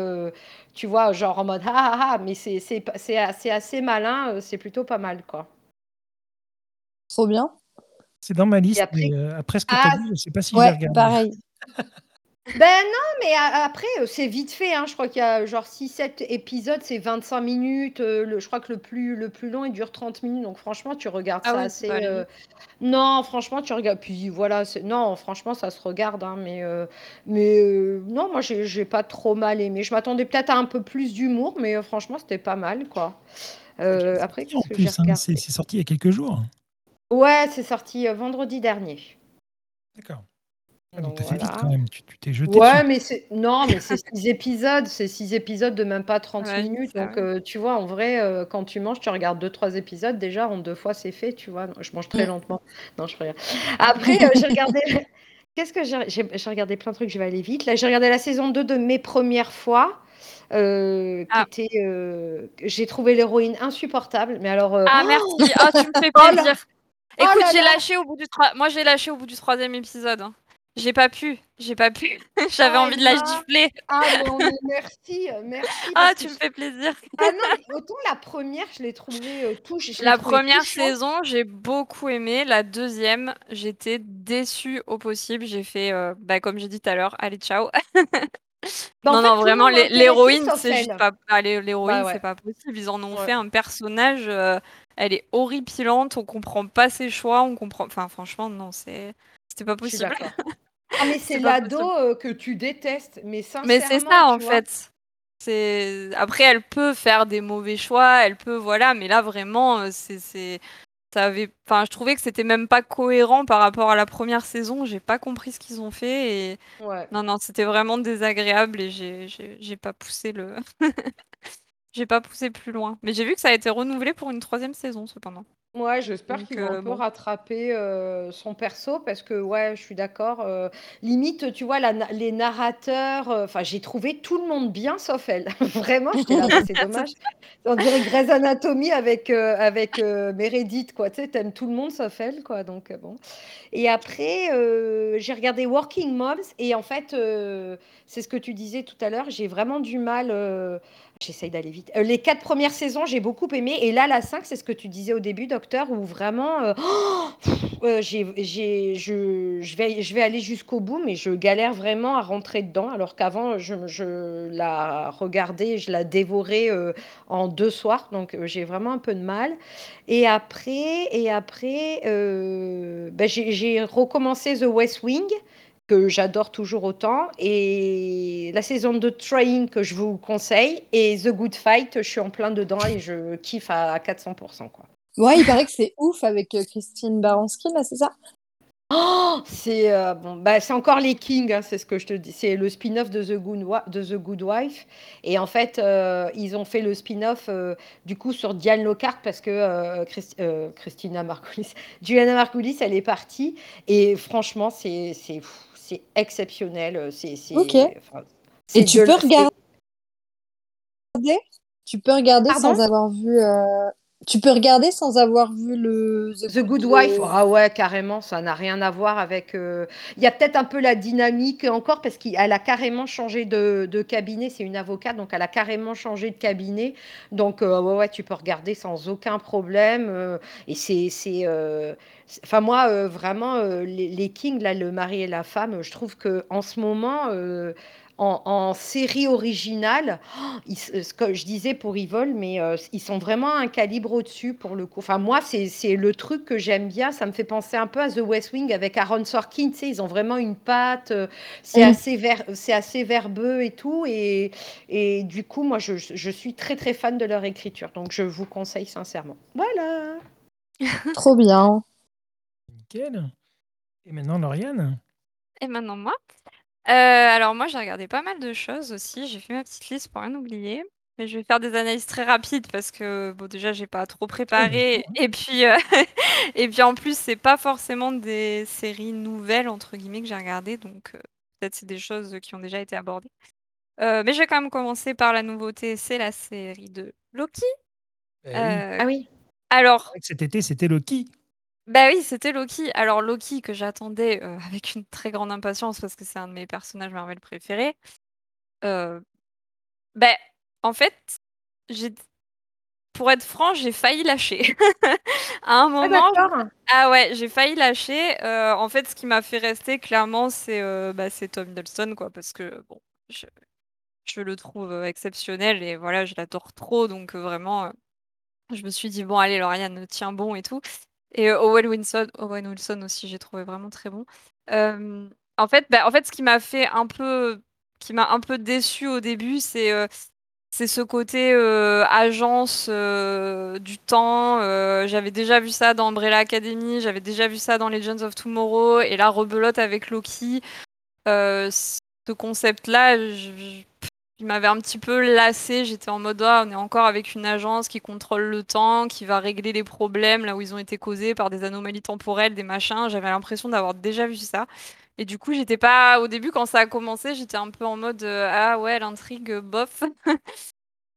tu vois, genre en mode ah ah ah, mais c'est assez, malin, c'est plutôt pas mal quoi. Trop bien. C'est dans ma liste, après- mais euh, après ce que Ah, tu as dit, je ne sais pas si Ouais, regardé. pareil. Ben non, mais après, euh, c'est vite fait. Hein. Je crois qu'il y a genre 6-7 épisodes, c'est 25 minutes. euh, le, je crois que le plus, le plus long, il dure 30 minutes. Donc franchement, tu regardes Ah ça oui, assez. euh, Non, franchement, tu regardes. Puis voilà, non, franchement, ça se regarde. hein, mais euh, mais euh, non, moi, j'ai j'ai pas trop mal aimé. Je m'attendais peut-être à un peu plus d'humour, mais euh, franchement, c'était pas mal, quoi. Euh, après, hein, c'est sorti il y a quelques jours. Ouais, c'est sorti euh, vendredi dernier. D'accord. Ah, Donc donc, t'as fait vite voilà. quand même. Tu tu t'es jeté Ouais, dessus. mais c'est non, mais c'est six épisodes, c'est six épisodes de même pas 30 Ouais, minutes. c'est ça, Donc ouais. euh, tu vois, en vrai, euh, quand tu manges, tu regardes deux trois épisodes déjà en deux fois, c'est fait, tu vois. Non, Je mange très lentement. Non, je regarde. Après, euh, j'ai regardé. Qu'est-ce que j'ai j'ai j'ai regardé plein de trucs, je vais aller vite. Là, j'ai regardé la saison 2 de Mes premières fois. euh, qui Ah. était, euh, j'ai trouvé l'héroïne insupportable, mais alors euh, Ah oh, merci, ah tu me fais Oh là- plaisir. Oh Écoute, j'ai lâché au bout du trois... moi j'ai lâché au bout du troisième épisode. hein. J'ai pas pu, j'ai pas pu. J'avais Oh envie de la gifler. ah non, mais merci, euh, merci. Ah, tu me fais plaisir. Ah non, autant la première, je l'ai trouvée euh, l'ai La première saison, j'ai beaucoup aimé. La deuxième, j'étais déçue au possible. J'ai fait, euh, bah, comme j'ai dit tout à l'heure, allez, ciao. Bah, non, fait, non, vraiment, l'héroïne, c'est juste pas. ah, l'hé- l'héroïne, ouais. c'est pas possible. Ils en ont Ouais. fait un personnage. euh, elle est horripilante. On comprend pas ses choix. On comprend. Enfin, franchement, non, c'est. C'était pas possible. Ah, mais c'est l'ado euh, que tu détestes, mais sincèrement. Mais c'est ça en vois. fait. C'est après elle peut faire des mauvais choix, elle peut voilà, mais là vraiment euh, c'est avait enfin je trouvais que c'était même pas cohérent par rapport à la première saison, j'ai pas compris ce qu'ils ont fait et Ouais. non non, c'était vraiment désagréable et j'ai j'ai j'ai pas poussé le j'ai pas poussé plus loin. Mais j'ai vu que ça a été renouvelé pour une troisième saison cependant. Ouais, j'espère Donc, qu'ils vont euh, un peu bon. rattraper euh, son perso parce que, ouais, je suis d'accord. euh, limite, tu vois, la na- les narrateurs, euh, enfin, j'ai trouvé tout le monde bien sauf elle. Vraiment, j'étais là, bah, c'est dommage. On dirait Grey's Anatomy avec, euh, avec euh, Meredith, quoi. Tu sais, t'aimes tout le monde sauf elle, quoi. Donc, euh, bon. Et après, euh, j'ai regardé Working Moms et en fait, euh, c'est ce que tu disais tout à l'heure, j'ai vraiment du mal. euh, J'essaye d'aller vite. Euh, les quatre premières saisons, j'ai beaucoup aimé. Et là, la 5, c'est ce que tu disais au début, docteur, où vraiment, euh, euh, je, vais, aller jusqu'au bout, mais je galère vraiment à rentrer dedans. Alors qu'avant, je, la regardais, je la dévorais en deux soirs. Donc, j'ai vraiment un peu de mal. Et après, et après ben, j'ai recommencé The West Wing que j'adore toujours autant, et la saison de Trying que je vous conseille, et The Good Fight, je suis en plein dedans et je kiffe à 400%. Quoi. Ouais, il paraît que c'est ouf avec euh, Christine Baranski, là, c'est ça? Oh, c'est euh, bon, bah, c'est encore les Kings, hein, c'est ce que je te dis. C'est le spin-off de The Good, Wa- de The Good Wife. Et en fait, euh, ils ont fait le spin-off euh, du coup sur Diane Lockhart parce que Christ- Christina Margulis, Juliana Margulis, elle est partie. Et franchement, c'est c'est pff, c'est exceptionnel. C'est c'est- Ok. enfin, c'est Et tu peux regarder? Tu peux regarder Pardon? sans avoir vu. euh, Tu peux regarder sans avoir vu le The Good Wife, ah ouais, carrément, ça n'a rien à voir avec. euh, Il y a peut-être un peu la dynamique encore parce qu'elle a carrément changé de, de cabinet. C'est une avocate, donc elle a carrément changé de cabinet. Donc euh, ouais, ouais, tu peux regarder sans aucun problème. euh, et c'est, c'est, enfin moi vraiment les, les Kings là, le mari et la femme, je trouve que en ce moment. Euh, en, en série originale, oh, ils s- ce que je disais pour Evil, mais euh, ils sont vraiment un calibre au-dessus pour le coup. Enfin, moi, c'est c'est le truc que j'aime bien. Ça me fait penser un peu à The West Wing avec Aaron Sorkin. Tu sais, ils ont vraiment une patte. euh, C'est Mm. assez, ver- c'est assez verbeux et tout. Et, et du coup, moi, je, je suis très, très fan de leur écriture. Donc, je vous conseille sincèrement. Voilà. Trop bien. Nickel. Et maintenant, Lauriane? Et maintenant moi? Euh, alors moi j'ai regardé pas mal de choses aussi. J'ai fait ma petite liste pour rien oublier. Mais je vais faire des analyses très rapides parce que bon déjà j'ai pas trop préparé et puis euh, et puis en plus c'est pas forcément des séries nouvelles entre guillemets que j'ai regardées donc euh, peut-être c'est des choses qui ont déjà été abordées. Euh, mais je vais quand même commencer par la nouveauté, c'est la série de Loki. Eh oui. Ah oui. alors C'est vrai que Cet été, c'était Loki. Bah oui, c'était Loki. Alors Loki que j'attendais euh, avec une très grande impatience parce que c'est un de mes personnages Marvel préférés. Euh, bah, en fait, j'ai pour être franc, j'ai failli lâcher. à un Ah, moment, d'accord. ah ouais, j'ai failli lâcher. Euh, en fait, ce qui m'a fait rester clairement, c'est euh, bah, c'est Tom Hiddleston quoi, parce que bon, je, je le trouve exceptionnel et voilà, je l'adore trop, donc vraiment, je me suis dit bon, allez, Lauriane, tiens bon et tout. Et Owen Wilson, Owen Wilson aussi, j'ai trouvé vraiment très bon. Euh, en fait, bah, en fait, ce qui m'a fait un peu, qui m'a un peu déçu au début, c'est euh, ce côté euh, agence du temps. j'avais déjà vu ça dans Umbrella Academy, j'avais déjà vu ça dans Legends of Tomorrow, et là, rebelote avec Loki. Ce concept-là, il m'avait un petit peu lassé. J'étais en mode, ah, on est encore avec une agence qui contrôle le temps, qui va régler les problèmes là où ils ont été causés par des anomalies temporelles, des machins. J'avais l'impression d'avoir déjà vu ça. Et du coup, j'étais pas. Au début, quand ça a commencé, j'étais un peu en mode, euh, ah ouais, l'intrigue, euh, bof.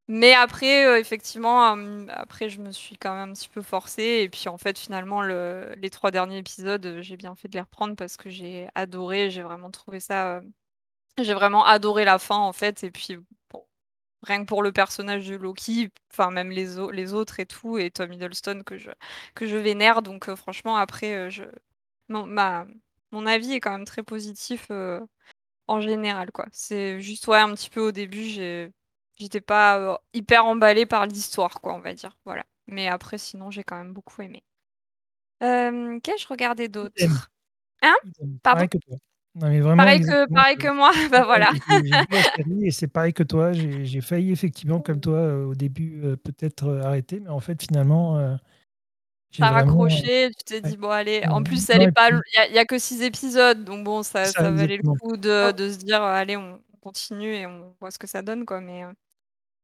Mais après, euh, effectivement, après, je me suis quand même un petit peu forcée. Et puis, en fait, finalement, le- les trois derniers épisodes, j'ai bien fait de les reprendre parce que j'ai adoré. J'ai vraiment trouvé ça. J'ai vraiment adoré la fin, en fait. Et puis, bon, rien que pour le personnage de Loki, enfin, même les, au- les autres et tout, et Tom Hiddleston que je, que je vénère. Donc, euh, franchement, après, euh, je, mon, ma, mon avis est quand même très positif euh, en général, quoi. C'est juste, ouais, un petit peu au début, j'ai, j'étais pas euh, hyper emballée par l'histoire, quoi, on va dire. Voilà. Mais après, sinon, j'ai quand même beaucoup aimé. Euh, Qu'ai-je regardé d'autre? Hein? Idem. Pardon? Pareil que toi. Non, mais vraiment, Pareil que, exactement, pareil que moi, bah voilà. Et c'est pareil que toi. J'ai failli effectivement, comme toi, euh, au début, euh, peut-être euh, arrêter, mais en fait, finalement, T'as vraiment. raccroché, tu t'es ouais. dit, bon, allez. En plus, elle est pas. puis- Il y, a que six épisodes, donc bon, ça, ça, ça valait le coup de, de se dire, allez, on continue et on voit ce que ça donne, quoi. Mais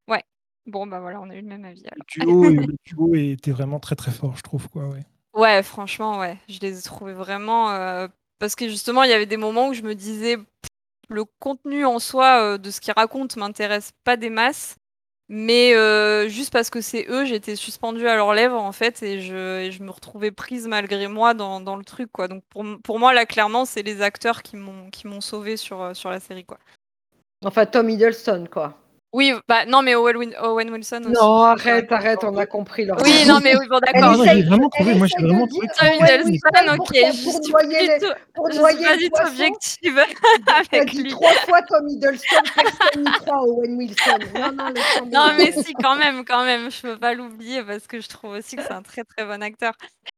ouais. Bon, bah voilà, on a eu le même avis Le alors. le duo était vraiment très très fort, je trouve. Quoi, ouais. Ouais, franchement, ouais. Je les ai trouvés vraiment. euh, Parce que justement, il y avait des moments où je me disais, le contenu en soi euh, de ce qu'ils racontent m'intéresse pas des masses. Mais euh, juste parce que c'est eux, j'étais suspendue à leurs lèvres en fait et je, me retrouvais prise malgré moi dans, le truc quoi. Donc pour, moi là clairement c'est les acteurs qui m'ont qui m'ont sauvé sur, euh, sur la série quoi. Enfin, Tom Hiddleston, quoi. Oui bah non mais Owen, Owen Wilson aussi. Non, arrête, arrête, on a compris. leur Oui non mais oui bon d'accord. moi, essaye- j'ai vraiment trouvé, moi, j'ai vraiment trouvé Wilson ok, pour- je pour suis noyer pour pas du tout objective avec dit lui. trois fois Tom Hiddleston, personne n'y croit, Owen Wilson. Non, non. Non mais si quand même quand même je peux pas l'oublier parce que je trouve aussi que c'est un très très bon acteur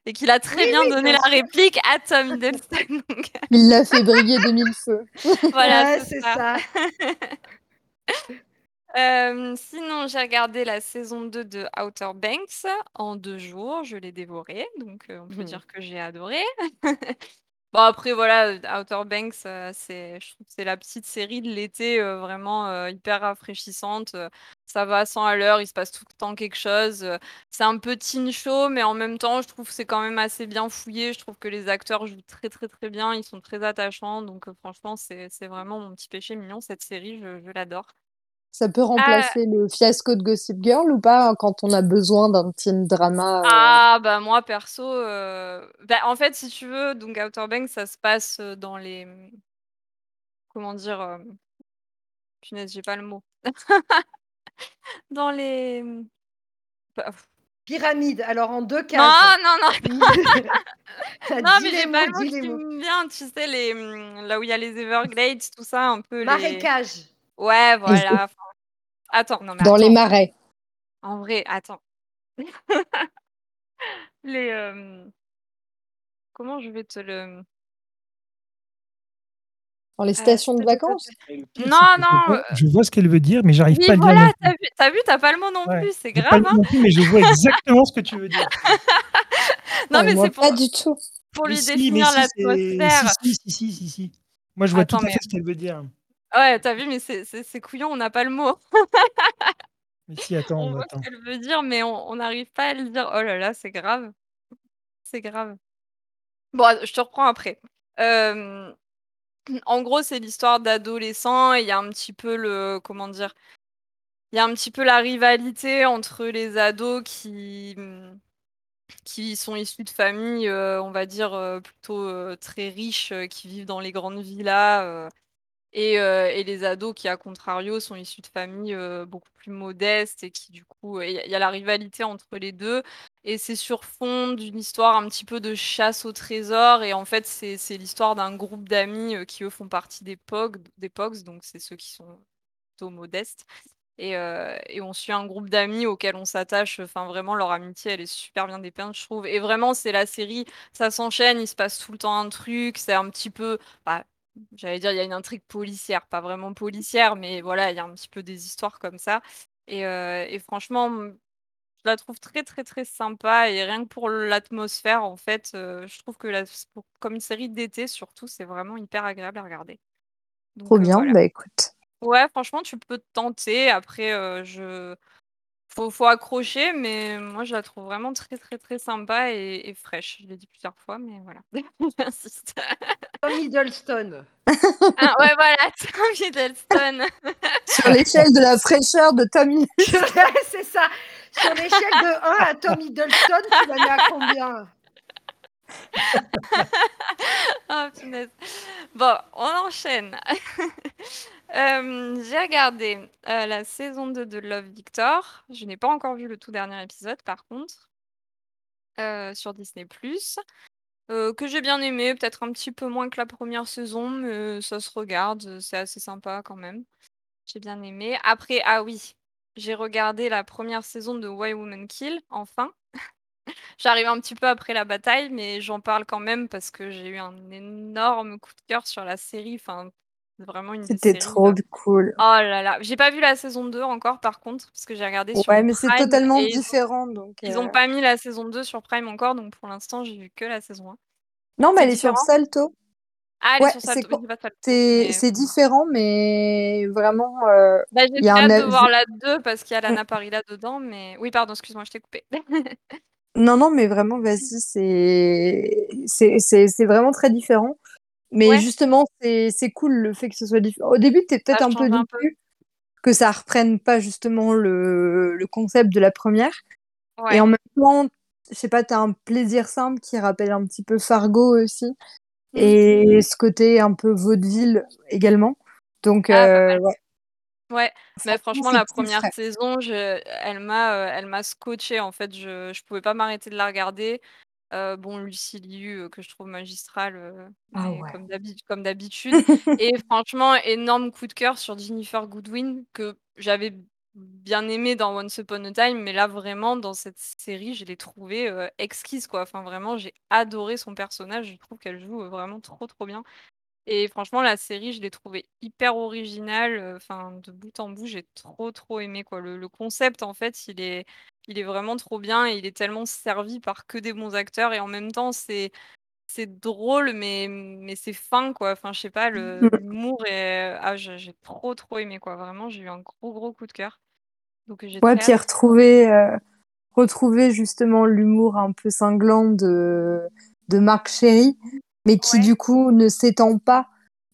et qu'il a très Oui, bien oui, donné la sûr. réplique à Tom Hiddleston. donc, Il l'a fait briller de mille feux. voilà Ouais, c'est c'est ça. Euh, sinon, j'ai regardé la saison 2 de Outer Banks en deux jours. Je l'ai dévoré, donc euh, on peut Mhm. dire que j'ai adoré. bon, après, voilà, Outer Banks, euh, c'est, je trouve que c'est la petite série de l'été vraiment hyper rafraîchissante. Ça va à 100 à l'heure, il se passe tout le temps quelque chose. C'est un peu teen show, mais en même temps, je trouve que c'est quand même assez bien fouillé. Je trouve que les acteurs jouent très, très, très bien. Ils sont très attachants. Donc, franchement, c'est, c'est vraiment mon petit péché mignon, cette série. Je, je l'adore. Ça peut remplacer le fiasco de Gossip Girl ou pas hein, quand on a besoin d'un teen drama euh, Ah bah moi perso, euh, bah, en fait si tu veux, donc Outer Banks ça se passe euh, dans les, comment dire, euh, punaise j'ai pas le mot, dans les, bah, Pyramide, alors en deux non cases. non non non Dis mais les j'ai mots, pas le mot qui les mots. me vient, tu sais les, hum, là où il y a les Everglades tout ça un peu les, Marécage. ouais voilà. Attends non mais dans les marais. en vrai attends, les, euh, comment je vais te le Dans les Euh, stations de vacances Non, non, euh, Je vois ce qu'elle veut dire, mais j'arrive Oui, pas à le dire. voilà, non t'as vu, t'as pas le mot non Ouais. plus, c'est J'ai pas grave. le hein. mot non plus, mais je vois exactement ce que tu veux dire. Non, Ouais, mais c'est pour, pas du tout. pour Mais lui si, définir si, l'atmosphère. Si, si, si, si, si, si. Moi, je vois Attends, tout à mais- fait ce qu'elle veut dire. Ouais, t'as vu, mais c'est c'est- c'est couillon, on n'a pas le mot. Mais si, attends, on voit ce qu'elle veut dire, mais on on n'arrive pas à le dire. Oh là là, c'est grave. C'est grave. Bon, je te reprends après. En gros, c'est l'histoire d'adolescents et il y a un petit peu le. Comment dire Il y a un petit peu la rivalité entre les ados qui qui sont issus de familles, euh, on va dire, euh, plutôt euh, très riches, qui vivent dans les grandes villas, et, euh, et les ados qui, à contrario, sont issus de familles euh, beaucoup plus modestes et qui, du coup, il y, a- la rivalité entre les deux. Et c'est sur fond d'une histoire un petit peu de chasse au trésor. Et en fait, c'est l'histoire d'un groupe d'amis euh, qui, eux, font partie des POG, des POGs, donc c'est ceux qui sont plutôt modestes. Et, on suit un groupe d'amis auxquels on s'attache. Enfin, vraiment, leur amitié, elle est super bien dépeinte, je trouve. Et vraiment, c'est la série, ça s'enchaîne, il se passe tout le temps un truc. C'est un petit peu. bah, J'allais dire, il y a une intrigue policière, pas vraiment policière, mais voilà, il y a un petit peu des histoires comme ça. Et, euh, et franchement, je la trouve très, très, très sympa. Et rien que pour l'atmosphère, en fait, euh, je trouve que la, comme une série d'été, surtout, c'est vraiment hyper agréable à regarder. Donc, Trop euh, bien, voilà. bah écoute. Ouais, franchement, tu peux te tenter. Après, euh, je... faut, faut accrocher, mais moi, je la trouve vraiment très, très, très sympa et, et fraîche. Je l'ai dit plusieurs fois, mais voilà. J'insiste. Tom Hiddleston. Ah, ouais, voilà, Tom Hiddleston. Sur l'échelle de la fraîcheur de Tommy. c'est ça. Sur l'échelle de 1 à Tom Hiddleston, tu la mets à combien? Ah, punaise. Bon, on enchaîne. Euh, j'ai regardé euh, la saison 2 de Love Victor. Je n'ai pas encore vu le tout dernier épisode, par contre, euh, sur Disney+. Que j'ai bien aimé, peut-être un petit peu moins que la première saison, mais ça se regarde, c'est assez sympa quand même. J'ai bien aimé. Après, ah oui, j'ai regardé la première saison de Why Women Kill, enfin. J'arrive un petit peu après la bataille, mais j'en parle quand même parce que j'ai eu un énorme coup de cœur sur la série. Enfin, vraiment une des C'était trop euh, cool. Oh là là, j'ai pas vu la saison 2 encore par contre, parce que j'ai regardé sur Ouais, mais c'est totalement différent. Donc, Ils euh, ont pas mis la saison 2 sur Prime encore, donc pour l'instant j'ai vu que la saison 1. Non, mais elle est sur Salto. Ah, elle Ouais, est sur c'est mais- différent, mais vraiment. euh, Bah, j'ai hâte un de voir la 2 parce qu'il y a. Lana Parilla dedans, mais oui, pardon, excuse-moi, je t'ai coupé. Non, non, mais vraiment, vas-y, c'est c'est c'est c'est vraiment très différent. Mais Ouais. justement, c'est cool le fait que ce soit différent. Au début, t'es peut-être Ça un peu déçu que ça reprenne pas justement le, le concept de la première. Ouais. Et en même temps, je sais pas, t'as un plaisir simple qui rappelle un petit peu Fargo aussi. Mm. Et ce côté un peu vaudeville également. Donc, Ah, euh, ouais. Ouais, mais franchement, la première saison, je, elle m'a, euh, elle m'a scotché en fait. Je, je pouvais pas m'arrêter de la regarder. Euh, bon, Lucie Liu, euh, que je trouve magistrale, euh, Ah mais ouais. comme d'habi- comme d'habitude. Et franchement, énorme coup de cœur sur Jennifer Goodwin, que j'avais bien aimé dans Once Upon a Time, mais là vraiment dans cette série, je l'ai trouvée exquise quoi. Enfin vraiment, j'ai adoré son personnage. Je trouve qu'elle joue vraiment trop trop bien. Et franchement, la série, je l'ai trouvée hyper originale. Enfin, de bout en bout, j'ai trop trop aimé quoi. Le, le concept en fait, il est, il est vraiment trop bien et il est tellement servi par que des bons acteurs et en même temps, c'est c'est drôle, mais, mais c'est fin, quoi. Enfin, je sais pas, le- l'humour est. Ah, j'ai trop, trop aimé, quoi. Vraiment, j'ai eu un gros, gros coup de cœur. Donc, j'ai Ouais, puis retrouver, euh, retrouver justement l'humour un peu cinglant de, de Marc Chéry, mais qui Ouais. du coup ne s'étend pas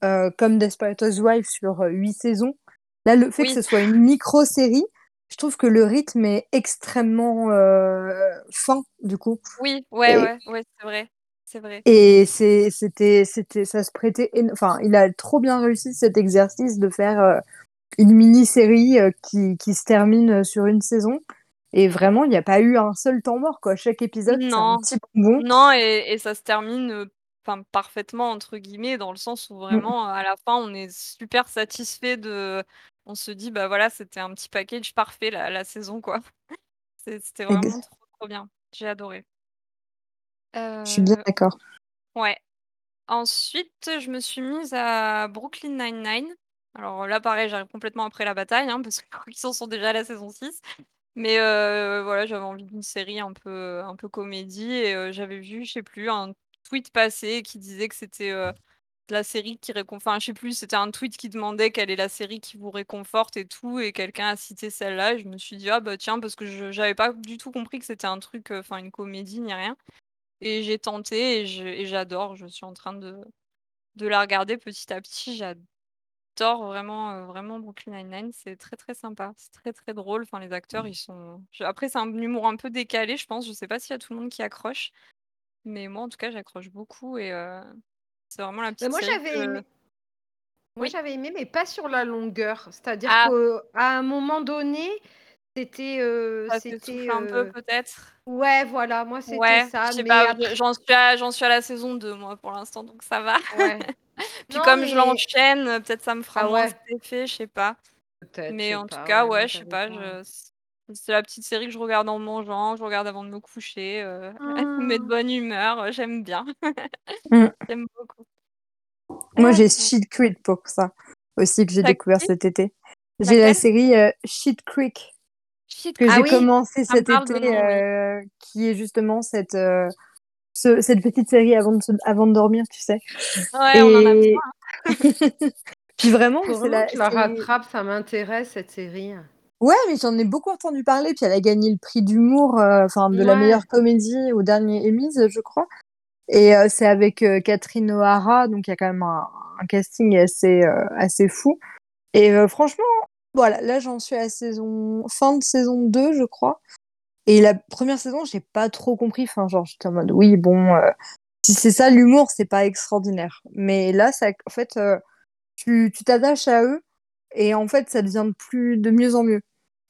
euh, comme Desperate Housewives sur euh, huit saisons, Là, le fait que ce soit une micro-série, je trouve que le rythme est extrêmement euh, fin, du coup. Oui, ouais, Et- ouais, ouais, c'est vrai. C'est vrai. Et c'était, c'était, ça se prêtait. Enfin, il a trop bien réussi cet exercice de faire euh, une mini-série euh, qui, qui se termine sur une saison. Et vraiment, il n'y a pas eu un seul temps mort, quoi. Chaque épisode, c'est un Non. petit bonbon. Non, et, et ça se termine enfin, parfaitement, entre guillemets, dans le sens où vraiment, à la fin, on est super satisfait de. On se dit, bah voilà, c'était un petit package parfait la, la saison, quoi. C'était vraiment trop, trop bien. J'ai adoré. Je suis bien Euh, d'accord. ouais. Ensuite, je me suis mise à Brooklyn Nine-Nine. Alors là, pareil, j'arrive complètement après la bataille, hein, parce qu'ils en sont déjà à la saison 6. Mais euh, voilà, j'avais envie d'une série un peu, un peu comédie et euh, j'avais vu, je sais plus, un tweet passé qui disait que c'était euh, la série qui réconforte. Enfin, je sais plus, c'était un tweet qui demandait quelle est la série qui vous réconforte et tout, et quelqu'un a cité celle-là. Et je me suis dit, ah bah tiens, parce que je j'avais pas du tout compris que c'était un truc, euh, enfin une comédie ni rien. Et j'ai tenté et je- j'adore. Je suis en train de, de la regarder petit à petit. J'adore vraiment, euh, vraiment Brooklyn Nine-Nine. C'est très très sympa. C'est très très drôle. Enfin, les acteurs, ils sont. je- Après, c'est un humour un peu décalé, je pense. Je sais pas s'il y a tout le monde qui accroche. Mais moi, en tout cas, j'accroche beaucoup et euh, c'est vraiment la Mais petite moi, série j'avais que- aimé. Moi, Oui. j'avais aimé, mais pas sur la longueur. C'est-à-dire Ah. qu'à un moment donné, c'était. euh, Ça c'était un peu, euh, peut-être? Ouais, voilà, moi, c'était Ouais, ça. Mais pas, après- j'en suis, à- j'en suis à la saison 2, moi, pour l'instant, donc ça va. Ouais. Puis Non, comme je mais- l'enchaîne, peut-être ça me fera Ah moins ouais. cet effet, je sais pas. Peut-être, Mais en tout cas, ouais, moi, je sais pas, pas- je- c'est la petite série que je regarde en mangeant, que je regarde avant de me coucher, euh, elle me met de Ah. bonne humeur, euh, j'aime bien. Mm. J'aime beaucoup. Moi, j'ai Ouais. Shit Creek pour ça aussi que j'ai T'as découvert qui cet été. J'ai la Laquelle? série euh, Shit Creek Shit, que ah j'ai oui, commencé ça me cet parle de été, nom, oui. euh, qui est justement cette, euh, ce- cette petite série avant de, se- avant de dormir, tu sais. Ouais, on en a Et- besoin. hein. Puis vraiment, Faut c'est vraiment la. que la c'est- rattrapes, ça m'intéresse, cette série. Ouais, mais j'en ai beaucoup entendu parler. Puis elle a gagné le prix d'humour, euh, enfin de la meilleure comédie au dernier Emmys, je crois. Et euh, c'est avec euh, Catherine O'Hara, donc il y a quand même un, un casting assez, assez fou. Et franchement, voilà, là j'en suis à saison fin de saison 2, je crois. Et la première saison, j'ai pas trop compris. Enfin, genre, j'étais en mode, oui, bon, si c'est ça l'humour, c'est pas extraordinaire. Mais là, ça, en fait, tu tu t'attaches à eux et en fait, ça devient de plus de mieux en mieux.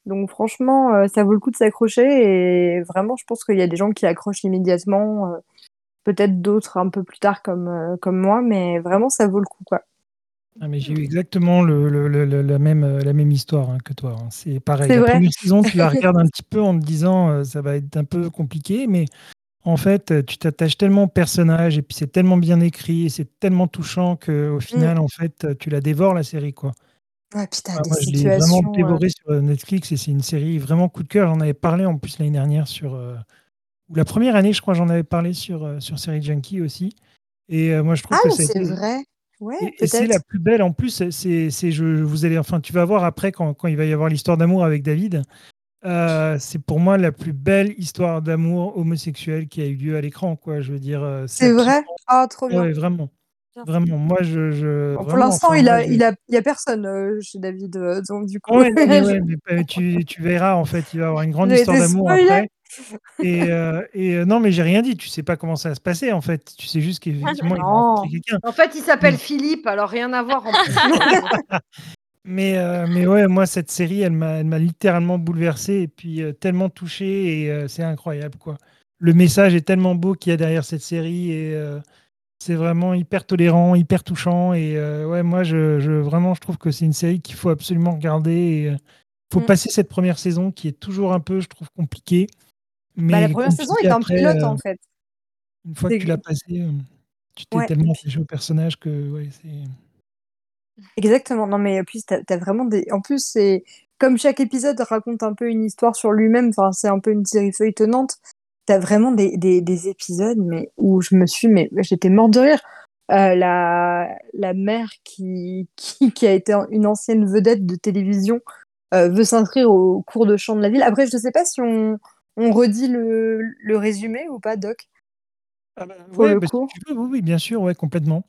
Donc franchement, euh, ça vaut le coup de s'accrocher et vraiment, je pense qu'il y a des gens qui accrochent immédiatement, euh, peut-être d'autres un peu plus tard comme, euh, comme moi, mais vraiment, ça vaut le coup, quoi. Ah, mais j'ai eu exactement le, le- le- le- la, même, la même histoire hein, que toi. hein. C'est pareil. La vrai? première saison, tu la regardes un petit peu en te disant ça va être un peu compliqué, mais en fait, tu t'attaches tellement au personnage et puis c'est tellement bien écrit et c'est tellement touchant qu'au final, en fait, tu la dévores la série. quoi. Ouais, puis t'as Ah, des moi, je l'ai vraiment euh, dévoré sur euh, Netflix et c'est une série vraiment coup de cœur. J'en avais parlé en plus l'année dernière sur. euh, ou la première année, je crois, j'en avais parlé sur, sur Série Junkie aussi. Et moi, je trouve Ah, que ça a c'est été- vrai. Ouais, et, et c'est la peut-être. plus belle en plus. c'est- C'est, c'est- je, vous allez, enfin, tu vas voir après quand, quand il va y avoir l'histoire d'amour avec David. c'est pour moi la plus belle histoire d'amour homosexuel qui a eu lieu à l'écran, quoi. Je veux dire, C'est absolument- vrai? Ah, trop bien. Ouais, vraiment. Vraiment. Moi, je, je Bon, pour l'instant, enfin, il moi, a, je- il a, il y a personne euh, chez David, euh, donc du coup. Ouais, non, mais je- ouais, mais, tu, tu verras en fait, il va avoir une grande histoire d'amour après. Et, euh, et euh, non, mais j'ai rien dit. Tu sais pas comment ça va se passer en fait. Tu sais juste qu'effectivement il quelqu'un. En fait, il s'appelle Mm. Philippe, alors rien à voir en plus. Mais, euh, mais ouais, moi, cette série, elle m'a, elle m'a littéralement bouleversé et puis euh, tellement touché et euh, c'est incroyable, quoi. Le message est tellement beau qu'il y a derrière cette série et euh, c'est vraiment hyper tolérant, hyper touchant. Et euh, ouais, moi, je, je- vraiment, je trouve que c'est une série qu'il faut absolument regarder. Et, euh, faut Mm. passer cette première saison qui est toujours un peu, je trouve, compliquée. Mais Bah, la première saison est un après, pilote, euh, en fait. une fois que tu l'as passé, euh, tu t'es Ouais, tellement puis- attaché au personnage que ouais, c'est. Exactement. Non, mais en plus, t'as, t'as vraiment des. En plus, c'est comme chaque épisode raconte un peu une histoire sur lui-même. Enfin, c'est un peu une série feuilletonnante. T'as vraiment des, des, des épisodes, mais où je me suis, mais j'étais morte de rire. Euh, la, la mère qui, qui, qui a été une ancienne vedette de télévision euh, veut s'inscrire au cours de chant de la ville. Après, je ne sais pas si on, on redit le, le résumé ou pas, Doc. Ah bah, Pour ouais, le bah, si coup. tu veux, oui, oui, bien sûr, ouais, complètement.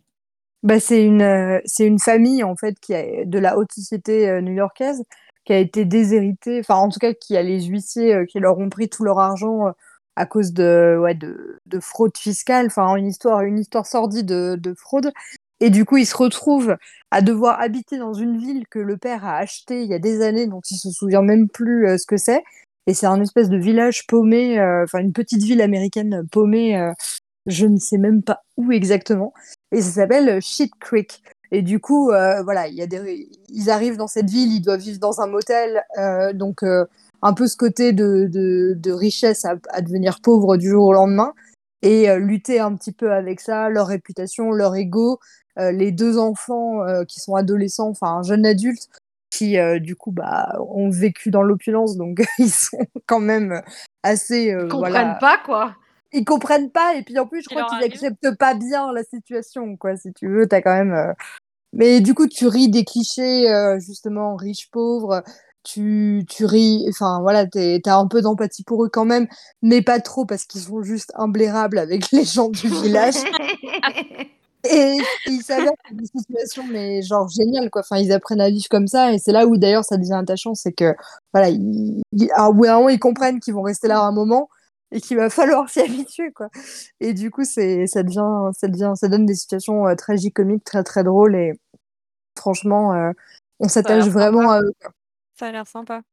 Bah, c'est une, euh, c'est une famille en fait qui a, de la haute société new-yorkaise qui a été déshéritée, enfin en tout cas qui a les huissiers qui leur ont pris tout leur argent à cause de, ouais, de, de fraude fiscale, enfin une histoire, une histoire sordide de, de fraude. Et du coup, ils se retrouvent à devoir habiter dans une ville que le père a achetée il y a des années, dont il se souvient même plus euh, ce que c'est. Et c'est un espèce de village paumé, euh, enfin une petite ville américaine paumée, euh, je ne sais même pas où exactement. Et ça s'appelle Shit Creek. Et du coup, voilà, il y a des, ils arrivent dans cette ville, ils doivent vivre dans un motel, donc un peu ce côté de, de, de richesse à, à devenir pauvre du jour au lendemain, et euh, lutter un petit peu avec ça, leur réputation, leur ego, euh, les deux enfants euh, qui sont adolescents, enfin un jeune adulte, qui du coup bah, ont vécu dans l'opulence, donc ils sont quand même assez... Ils comprennent voilà, pas, quoi. ils comprennent pas et puis en plus je crois qu'ils acceptent pas bien la situation quoi si tu veux t'as quand même mais du coup tu ris des clichés euh, justement riches pauvres tu tu ris enfin voilà t'as un peu d'empathie pour eux quand même mais pas trop parce qu'ils sont juste imblérables avec les gens du village. Et il s'avère que c'est des situations mais genre géniales quoi. Enfin ils apprennent à vivre comme ça et c'est là où d'ailleurs ça devient attachant c'est que voilà ils, ils, à un moment ils comprennent qu'ils vont rester là un moment et qu'il va falloir s'y habituer quoi. Et du coup c'est ça devient ça devient ça donne des situations euh, tragicomiques très très drôles et franchement euh, on s'attache vraiment à eux quoi. Ça a l'air sympa.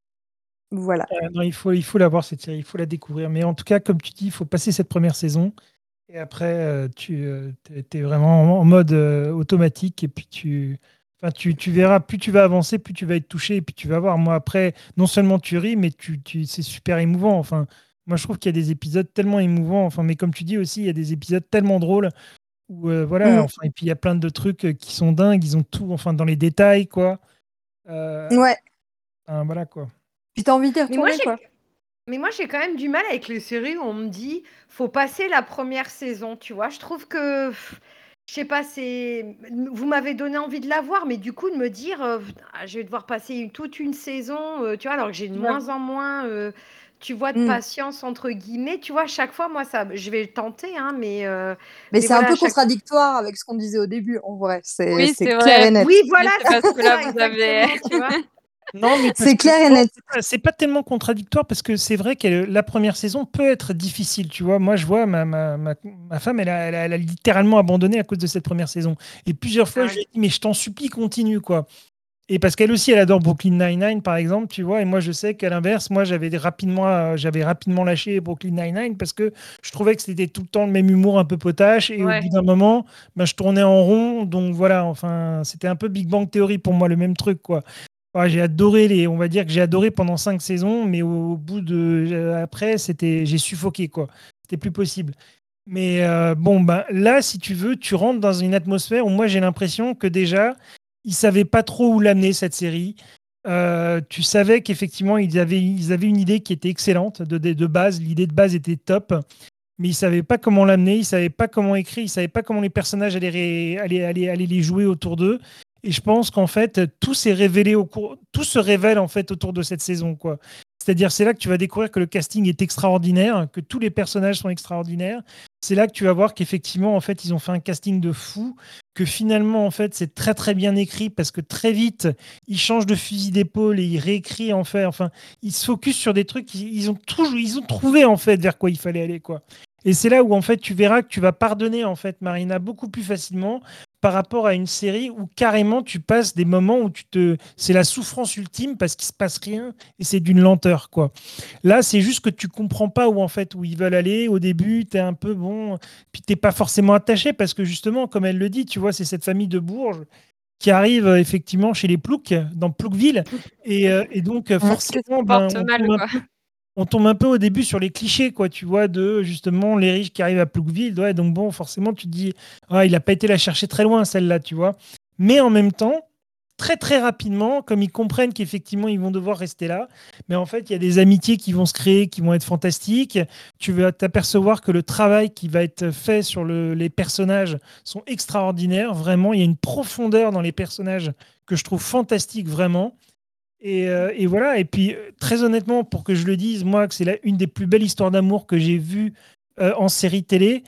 voilà Euh, non, il faut, il faut la voir cette série, il faut la découvrir. Mais en tout cas, comme tu dis, il faut passer cette première saison. Et après, euh, tu es, vraiment en mode euh, automatique. Et puis, tu, enfin, tu, tu verras, plus tu vas avancer, plus tu vas être touché. Et puis, tu vas voir. Moi, après, non seulement tu ris, mais tu, tu, c'est super émouvant. Enfin, moi, je trouve qu'il y a des épisodes tellement émouvants. Enfin, mais comme tu dis aussi, il y a des épisodes tellement drôles. Où, euh, voilà, Mm. enfin, et puis, il y a plein de trucs euh, qui sont dingues. Ils ont tout, enfin, dans les détails, quoi. Euh, ouais enfin, voilà, quoi. puis t'as envie moi, retourner j'ai quoi mais moi, j'ai quand même du mal avec les séries où on me dit faut passer la première saison, tu vois. Je trouve que, je sais pas, c'est. Vous m'avez donné envie de la voir, mais du coup, de me dire euh, Ah, je vais devoir passer une- toute une saison, euh, tu vois, alors que j'ai de Ouais. moins en moins, euh, tu vois, de Mm. patience, entre guillemets. Tu vois, chaque fois, moi, ça, je vais le tenter, hein, mais. euh, mais Mais c'est un peu chaque- contradictoire avec ce qu'on disait au début en vrai c'est Oui, c'est c'est clair vrai. et net Oui, voilà, c'est parce que là, ça, vous avez- exactement, tu vois. Non, mais C'est clair et non, net. c'est pas- tellement contradictoire parce que c'est vrai que la première saison peut être difficile. Tu vois, moi, je vois ma, ma, ma, ma femme, elle a, elle, a, elle a littéralement abandonné à cause de cette première saison. Et plusieurs fois, Ah je lui ai dit, mais je t'en supplie, continue, quoi. Et parce qu'elle aussi, elle adore Brooklyn Nine-Nine, par exemple, tu vois. Et moi, je sais qu'à l'inverse, moi, j'avais rapidement, euh, j'avais rapidement lâché Brooklyn Nine-Nine parce que je trouvais que c'était tout le temps le même humour un peu potache. Et Ouais. au bout d'un moment, ben, je tournais en rond. Donc voilà, enfin, c'était un peu Big Bang Theory pour moi, le même truc, quoi. J'ai adoré les, on va dire que j'ai adoré pendant cinq saisons, mais au, bout de euh, après, c'était, j'ai suffoqué quoi. C'était plus possible. Mais euh, bon, ben là, si tu veux, tu rentres dans une atmosphère où moi j'ai l'impression que déjà, ils savaient pas trop où l'amener cette série. Euh, tu savais qu'effectivement ils avaient, une idée qui était excellente de, base. L'idée de base était top, mais ils savaient pas comment l'amener, ils savaient pas comment écrire, ils savaient pas comment les personnages allaient, allaient les jouer autour d'eux. Et je pense qu'en fait, tout s'est révélé au cours, tout se révèle en fait autour de cette saison, quoi. C'est-à-dire, c'est là que tu vas découvrir que le casting est extraordinaire, que tous les personnages sont extraordinaires. C'est là que tu vas voir qu'effectivement, en fait, ils ont fait un casting de fou, que finalement, en fait, c'est très très bien écrit parce que très vite, ils changent de fusil d'épaule et ils réécrivent en fait. Enfin, ils se focus sur des trucs. Ils, ils ont toujours, ils ont trouvé en fait vers quoi il fallait aller, quoi. Et c'est là où en fait, tu verras que tu vas pardonner en fait Marina beaucoup plus facilement par rapport à une série où carrément tu passes des moments où tu te c'est la souffrance ultime parce qu'il se passe rien et c'est d'une lenteur quoi. Là, c'est juste que tu comprends pas où en fait où ils veulent aller au début, tu es un peu bon puis t'es pas forcément attaché parce que justement comme elle le dit, tu vois, c'est cette famille de Bourges qui arrive euh, effectivement chez les Ploucs dans Ploucville et, euh, et donc euh, forcément ben, on, mal, quoi. peu, on tombe un peu au début sur les clichés quoi, tu vois de justement les riches qui arrivent à Ploucville, ouais, donc bon, forcément tu te dis il a pas été la chercher très loin celle-là, tu vois. Mais en même temps, très très rapidement, comme ils comprennent qu'effectivement ils vont devoir rester là, mais en fait il y a des amitiés qui vont se créer, qui vont être fantastiques. Tu vas t'apercevoir que le travail qui va être fait sur le- les personnages sont extraordinaires. Vraiment, il y a une profondeur dans les personnages que je trouve fantastique vraiment. Et, euh, et voilà. Et puis euh, très honnêtement, pour que je le dise, moi, que c'est la- une des plus belles histoires d'amour que j'ai vues euh, en série télé.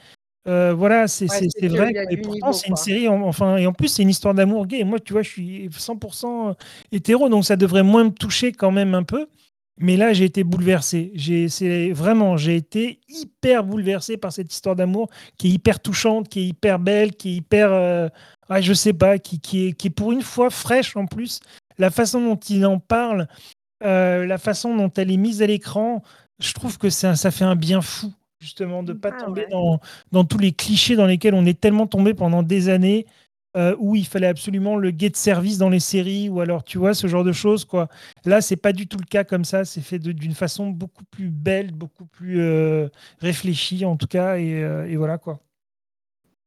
Voilà, c'est Ouais, c'est c'est c'est sûr, vrai et pourtant niveau, c'est une série en enfin et en plus c'est une histoire d'amour gay et moi, tu vois, je suis 100 hétéro donc ça devrait moins me toucher quand même un peu. Mais là, j'ai été bouleversé. J'ai c'est vraiment, j'ai été hyper bouleversé par cette histoire d'amour qui est hyper touchante, qui est hyper belle, qui est hyper, heu, ah je sais pas, qui qui est qui est pour une fois fraîche en plus. La façon dont il en parle, heu, la façon dont elle est mise à l'écran, je trouve que ça ça fait un bien fou justement de pas Ah tomber ouais. dans dans tous les clichés dans lesquels on est tellement tombé pendant des années, heu, où il fallait absolument le gay de service dans les séries ou alors tu vois, ce genre de choses quoi. Là, c'est pas du tout le cas comme ça, c'est fait d'une façon beaucoup plus belle, beaucoup plus, heu, réfléchie en tout cas et voilà quoi.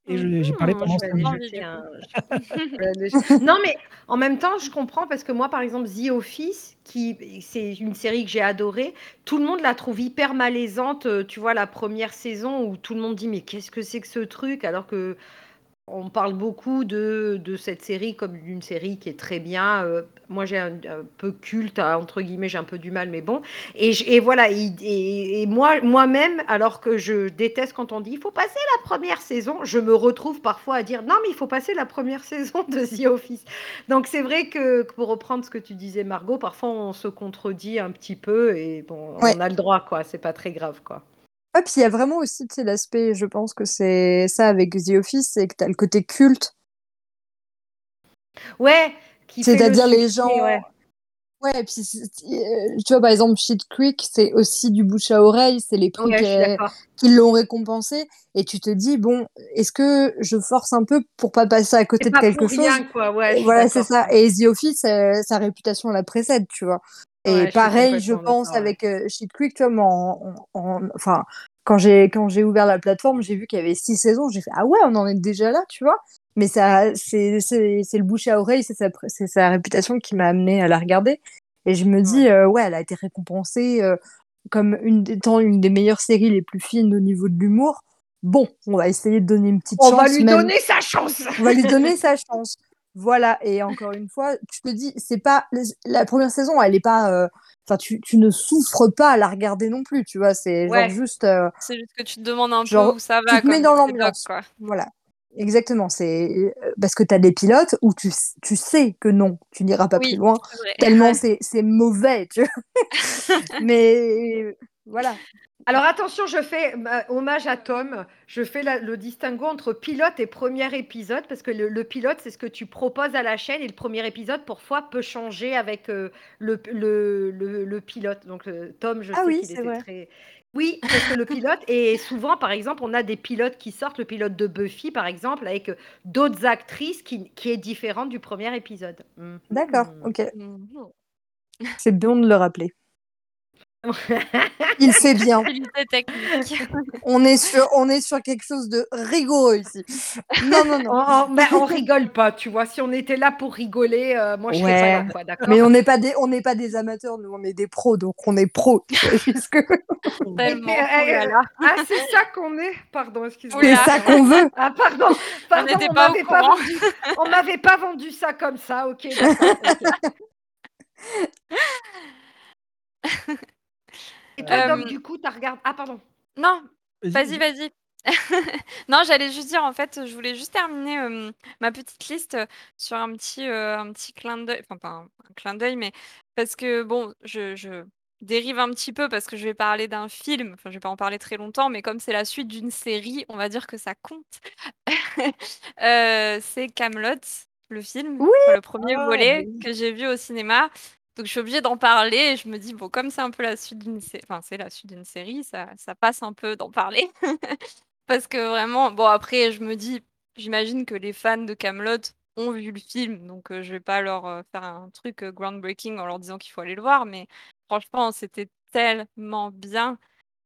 Et je j'ai parlé Mmh, pendant je Je vais 5 aller donne minutes. envie jeter du un coup. je vais aller non, mais en même temps, je comprends parce que moi, par exemple, The Office, qui c'est une série que j'ai adorée, tout le monde la trouve hyper malaisante, heu, tu vois, la première saison où tout le monde dit: «Mais qu'est-ce que c'est que ce truc?» alors que on parle beaucoup de de cette série comme d'une série qui est très bien, heu, moi j'ai un un peu «culte» hein, entre guillemets, j'ai un peu du mal, mais bon et voilà et et et moi moi-même, alors que je déteste quand on dit: «Il faut passer la première saison», je me retrouve parfois à dire: «Non, mais il faut passer la première saison de The Office». Donc c'est vrai que que pour reprendre ce que tu disais Margot, parfois on se contredit un petit peu et bon, Ouais. on a le droit quoi, c'est pas très grave quoi. Ouais, puis il y a vraiment aussi, l'aspect, je pense que c'est ça avec The Office, c'est que tu as le côté culte. Ouais, le C'est-à-dire les gens ouais. ouais, et puis heu, tu vois, par exemple, Schitt Creek, c'est aussi du bouche à oreille, c'est les Ouais, heu, d'accord. qui l'ont récompensé et tu te dis: «Bon, est-ce que je force un peu pour pas passer à côté de pas quelque pour chose?» rien quoi, ouais, voilà, c'est ça et The Office, heu, sa réputation la précède, tu vois? Et Ouais, pareil, je pense avec, Creek, tu vois, moi, en en en enfin, quand j'ai quand j'ai ouvert la plateforme, j'ai vu qu'il y avait 6 saisons, j'ai fait: «Ah ouais, on en est déjà là», tu vois? Mais ça c'est c'est c'est le bouche à oreille, c'est sa c'est sa réputation qui m'a amenée à la regarder et je me dis, Ouais. «Ouais, elle a été récompensée, heu, comme une des étant une des meilleures séries les plus fines au niveau de l'humour. Bon, on va essayer de donner une petite On va chance lui même». donner sa chance! On va lui donner sa chance. Voilà et encore une fois, tu te dis, c'est pas la première saison, elle est pas, heu, enfin, tu tu ne souffres pas à la regarder non plus, tu vois? C'est genre Ouais. juste, heu C'est juste que tu te demandes un peu genre, où ça tu va te mets dans l'ambiance. quoi. Voilà, exactement, c'est, heu, parce que tu as des pilotes où tu tu sais que non, tu n'iras pas plus loin, tellement c'est c'est mauvais, tu vois? Mais voilà. Alors attention, je fais ma hommage à Tom, je fais la le distinguo entre pilote et premier épisode parce que le le pilote, c'est ce que tu proposes à la chaîne et le premier épisode, parfois, peut changer avec, heu, le p le le le pilote. Donc heu, Tom, je Ah sais oui, qu'il c'est était vrai. très oui, parce que le pilote et souvent, par exemple, on a des pilotes qui sortent, le pilote de Buffy, par exemple, avec, d'autres actrices qui qui est différente du premier épisode. Mmh D'accord, mh. OK. Mmh mh. C'est bon de le rappeler. Il fait bien. On est sur on est sur quelque chose de rigoureux ici. Non, non, non. On on mais on rigole pas, tu vois? Si on était là pour rigoler, heu, moi je serais pas là, quoi, mais on n'est pas des on n'est pas des amateurs, nous, on est des pros, donc on est pros, Tellement. eh eh, là. ah, c'est ça qu'on est? Pardon, Ouh excuse-moi, C'est ça qu'on veut. Ah pardon, On pardon, on m'avait pas vendu on m'avait pas vendu ça comme ça. OK. Et toi, Hem du coup, tu as regard ah pardon. Non, Vas-y, vas-y. Non, j'allais juste dire, en fait, je voulais juste terminer, hem, ma petite liste, heu, sur un petit, un petit clin d'œil, enfin pas un un clin d'œil, mais parce que bon, je je dérive un petit peu parce que je vais parler d'un film, enfin je vais pas en parler très longtemps, mais comme c'est la suite d'une série, on va dire que ça compte. C'est Kaamelott, le film, Oui! enfin le 1er Ah, bah volet oui. que j'ai vu au cinéma. Donc je suis obligée d'en parler et je me dis: «Bon, comme c'est un peu la suite d'une sé enfin c'est la suite d'une série, ça ça passe un peu d'en parler». Parce que vraiment bon après je me dis j'imagine que les fans de Kaamelott ont vu le film, donc heu, je vais pas leur, heu, faire un truc, heu, groundbreaking en leur disant qu'il faut aller le voir, mais franchement, c'était tellement bien.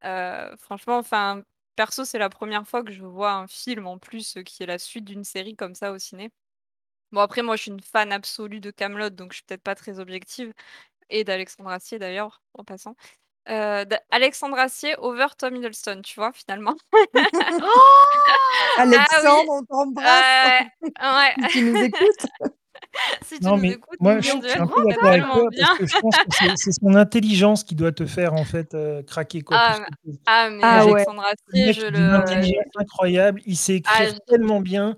Heu, franchement, enfin, perso, c'est la 1re fois que je vois un film en plus, qui est la suite d'une série comme ça au ciné. Bon après moi je suis une fan absolue de Kaamelott, donc je suis peut-être pas très objective et d'Alexandre Astier d'ailleurs, en passant. Heu, d Alexandre Astier over Tom Hiddleston, tu vois, finalement. Ah oui! Alexandre, on t'embrasse, Ouais, ouais. si tu nous écoutes. si tu Non, nous mais écoutes, moi, je, suis un peu c'est d'accord avec tellement toi bien. parce que je pense que c'est son intelligence qui doit te faire en fait euh, craquer quoi. Ah, ah, mais Ah ouais. Alexandre Le Astier, je il a une le. intelligence incroyable, il sait écrire tellement bien,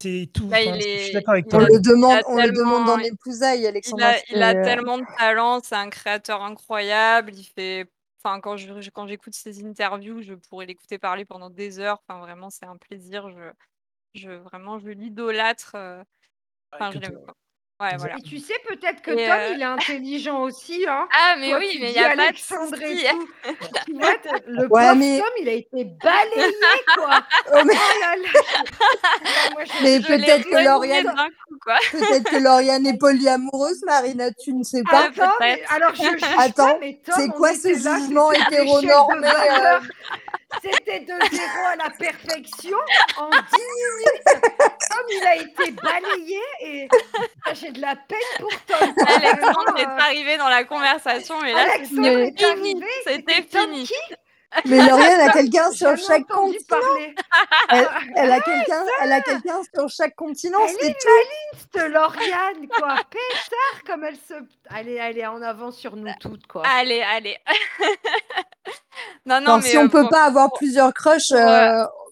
c'est tout. bah, je suis d'accord avec On toi. le demande, on le demande tellement- en épousailles, Il Alexandre a, il a euh, tellement de talent, c'est un créateur incroyable. Il fait, enfin, quand je, quand j'écoute ses interviews, je pourrais l'écouter parler pendant des heures. Enfin, vraiment, c'est un plaisir. Je, je vraiment, je l'idolâtre. euh, Enfin, je l'aime. Ouais, voilà. Et tu sais peut-être que Et, Tom, euh, il est intelligent aussi, hein. Ah, mais Toi, oui, mais il y a pas de Alexandre souci. et tout. tu vois, le Ouais, pauvre mais- Tom, il a été balayé, quoi. Oh, mais Oh là là. Moi, je- mais peut-être que Lauriane, peut-être que Lauriane est polyamoureuse, Marina, tu ne sais Ah, pas. Attends, mais, alors je juge Attends, pas, mais Tom, c'est quoi ce jugement de hétéronormé. C'était de zéro à la perfection en 10 minutes. Tom, il a été balayé et ah, j'ai de la peine pour Tom. Alexandre Vraiment, est arrivé dans la conversation et là, c'était c'était Tom fini. Mais Lauriane a quelqu'un sur chaque continent. Elle, elle a quelqu'un, elle a quelqu'un sur chaque continent. Elle C'est est Lauriane, quoi. Pétard, comme elle se... Elle est, elle est en avant sur nous toutes, quoi. Allez, allez. non, non, Alors, mais si on euh, peut pour- pas avoir plusieurs crushs,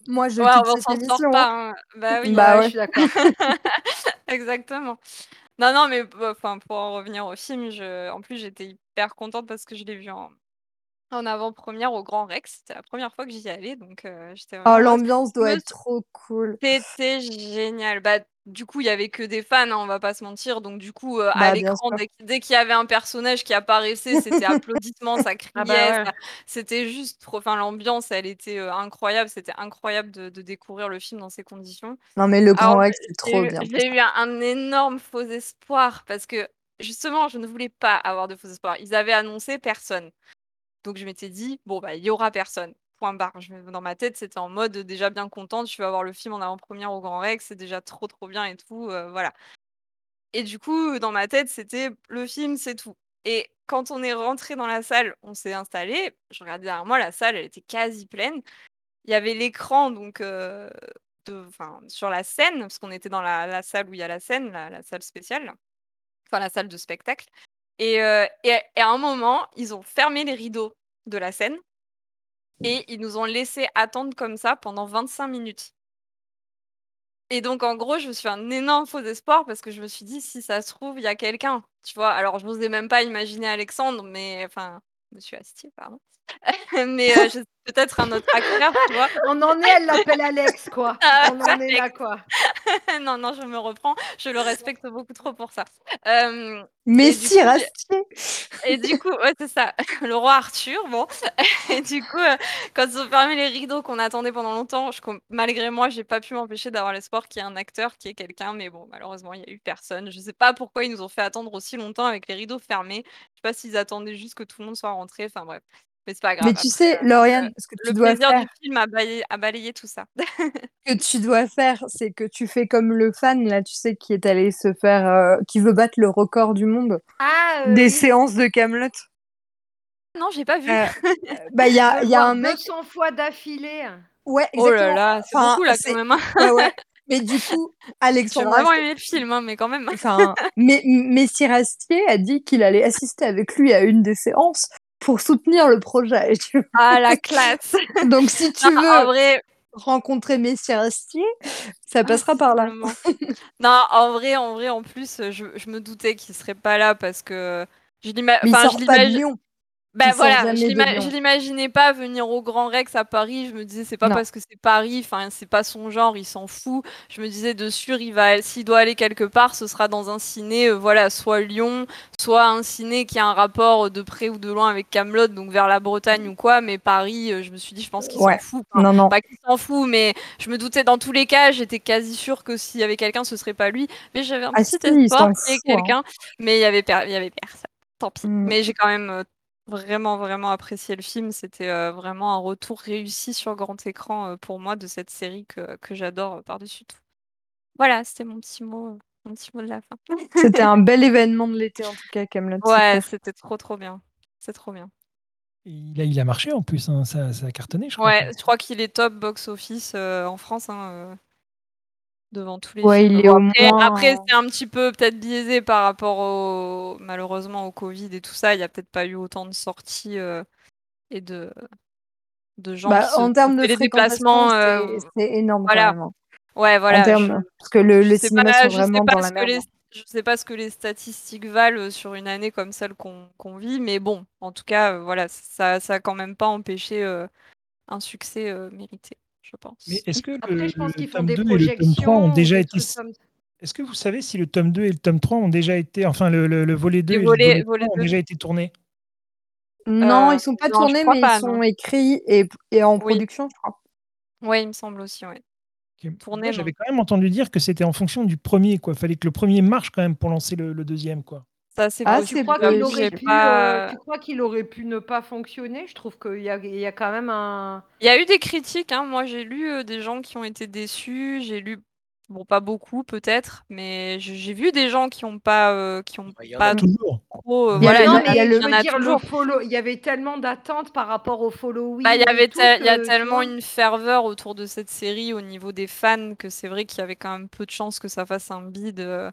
moi je ouais, on quitte s'en cette sort émission. pas. hein. hein. Bah oui. Bah Ouais, ouais. je suis d'accord. Exactement. Non, non, mais bah, enfin, pour en revenir au film, je... en plus, j'étais hyper contente parce que je l'ai vu en, en avant-première au Grand Rex. C'était la première fois que j'y allais, donc euh, j'étais Oh, vraiment l'ambiance doit être trop cool. C'était génial. Bah, du coup, il y avait que des fans, hein, on va pas se mentir. Donc, du coup, euh, à Bah, l'écran, dès, qu- dès qu'il y avait un personnage qui apparaissait, c'était applaudissements, ça criait. Ah bah ouais. ça- C'était juste trop. Enfin, l'ambiance, elle était euh, incroyable. C'était incroyable de, de découvrir le film dans ces conditions. Non mais le Grand Alors, Rex, c'est trop bien. J'ai eu un, un énorme faux espoir parce que justement, je ne voulais pas avoir de faux espoir. Ils avaient annoncé personne. Donc je m'étais dit, bon, bah, il y aura personne. Barre. Dans ma tête, c'était en mode déjà bien contente. Je vais voir le film en avant-première au Grand Rex. C'est déjà trop, trop bien et tout. euh, voilà. Et du coup, dans ma tête, c'était le film, c'est tout. Et quand on est rentré dans la salle, on s'est installé. Je regardais derrière moi, la salle, elle était quasi pleine. Il y avait l'écran donc euh, de, sur la scène, parce qu'on était dans la, salle où il y a la scène, la, salle spéciale, enfin la salle de spectacle. Euh, et, et à un moment, ils ont fermé les rideaux de la scène et ils nous ont laissé attendre comme ça pendant 25 minutes. Et donc, en gros, je me suis un énorme faux espoir parce que je me suis dit, si ça se trouve, il y a quelqu'un. Tu vois, alors je n'osais même pas imaginer Alexandre, mais enfin, Monsieur Astier, pardon. mais euh, je- peut-être un autre acteur, tu vois. On en est, elle l'appelle Alex, quoi. Ah, On en est là, quoi. non, non, je me reprends. Je le respecte beaucoup trop pour ça. Euh, Mais Et du si, coup, Rastier. Et du coup, ouais, c'est ça, le roi Arthur, bon. Et du coup, euh, quand ils ont fermé les rideaux qu'on attendait pendant longtemps, je, malgré moi, j'ai pas pu m'empêcher d'avoir l'espoir qu'il y ait un acteur, qui est quelqu'un, mais bon, malheureusement, il y a eu personne. Je sais pas pourquoi ils nous ont fait attendre aussi longtemps avec les rideaux fermés. Je sais pas s'ils attendaient juste que tout le monde soit rentré, enfin bref. Mais c'est pas grave. Mais tu Après, sais, euh, Lauriane, ce que tu le dois plaisir faire, du film a balayé, a balayé tout ça. que tu dois faire, c'est que tu fais comme le fan là, tu sais, qui est allé se faire, euh, qui veut battre le record du monde Ah, euh, des oui. séances de Camelot. non, j'ai pas vu. Euh, bah il y a, y a un mec, 200 fois d'affilée. ouais, oh là exactement. là, c'est Enfin, beaucoup là c'est- quand même. hein. Ouais, ouais. Mais du coup, J'ai Alexandre vraiment Astier- aimé le film, hein, mais quand même. enfin, mais Messi Rastier a dit qu'il allait assister avec lui à une des séances pour soutenir le projet. tu Ah, la classe. Donc si tu Non, veux en vrai, rencontrer Messi Rastier, ça passera par là. non, en vrai, en vrai, en plus, je, je me doutais qu'il serait pas là parce que je l'imagine- Lyon. Bah sort voilà, je l'imaginais pas venir au Grand Rex à Paris. Je me disais, c'est pas Non. parce que c'est Paris, enfin, c'est pas son genre, il s'en fout. Je me disais, de sûr, il va, s'il doit aller quelque part, ce sera dans un ciné, euh, voilà, soit Lyon, soit un ciné qui a un rapport de près ou de loin avec Camelot, donc vers la Bretagne ou quoi. Mais Paris, euh, je me suis dit, je pense qu'il Ouais. s'en fout. Enfin, Non, non. pas qu'il s'en fout, mais je me doutais dans tous les cas, j'étais quasi sûre que s'il y avait quelqu'un, ce serait pas lui. Mais j'avais un Ah petit si, espoir qu'il y ait quelqu'un, mais il y avait, per- il y avait personne. Tant pis. Mm. Mais j'ai quand même euh, vraiment, vraiment apprécié le film. C'était euh, vraiment un retour réussi sur grand écran euh, pour moi de cette série que, que j'adore euh, par-dessus tout. Voilà, c'était mon petit mot, euh, mon petit mot de la fin. C'était un bel événement de l'été en tout cas, Camelot. Ouais, c'était trop, trop bien. C'est trop bien. Il a, il a marché en plus, hein, ça, ça a cartonné, je crois. Ouais, je crois qu'il est top box-office euh, en France. hein, euh. Devant tous les Ouais, films. il est Bon, au après, moins- après, c'est un petit peu peut-être biaisé par rapport au malheureusement au Covid et tout ça. Il y a peut-être pas eu autant de sorties euh, et de de gens Bah, qui en termes de les déplacements. c'est euh, c'est énorme voilà. quand même. Ouais, En voilà. termes- je- Parce que le, pas- je sais vraiment dans la ce que merde. les- hein. Je sais pas ce que les statistiques valent sur une année comme celle qu'on vit, mais bon, en tout cas, euh, voilà, ça, ça a quand même pas empêché euh, un succès euh, mérité, je pense. Mais est-ce que Après, le, je pense le qu'ils font tome des 2 et le tome 3 ont projections, déjà été. Est-ce que vous savez si le tome 2 et le tome 3 ont déjà été. Enfin, le, le- le volet 2 et volets- le volet 3 volets ont déjà été tournés? Non, Euh, ils sont pas non, tournés, mais pas, ils sont écrits et, et en Oui. production, je crois. Ouais, il me semble aussi. Tourné, non. j'avais quand même entendu dire que c'était en fonction du premier, quoi. Fallait que le premier marche quand même pour lancer le, le deuxième, quoi. Ça, c'est Ah, Tu c'est crois peu- qu'il possible. aurait J'ai pu, pas- euh, tu crois qu'il aurait pu ne pas fonctionner? Je trouve qu'il y a, il y a quand même un. Il y a eu des critiques, hein. Moi, j'ai lu euh, des gens qui ont été déçus. J'ai lu, bon, pas beaucoup peut-être, mais j'ai j'ai vu des gens qui ont pas, euh, qui ont Bah, il y en pas a. Toujours. trop. euh, Il y a voilà, le- il y non, en il a- y a mais le- je il y en veux a dire, le toujours. follow, il y avait tellement d'attentes par rapport au following. Bah, il y et avait tout il y a que, tu tellement vois? une ferveur autour de cette série au niveau des fans que c'est vrai qu'il y avait quand même peu de chances que ça fasse un bid. euh,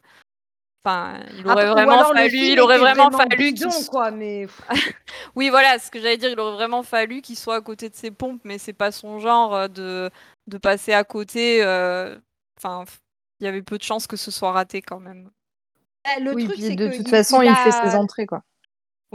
Enfin, il aurait vraiment fallu, il aurait vraiment vraiment fallu bidon, qu'il quoi. Mais Oui, voilà, ce que j'allais dire, il aurait vraiment fallu qu'il soit à côté de ses pompes, mais c'est pas son genre euh, de, de passer à côté. euh, Enfin, il y avait peu de chances que ce soit raté quand même. Eh, le oui, truc, puis c'est de que toute il- façon, il, fait a- ses entrées, quoi.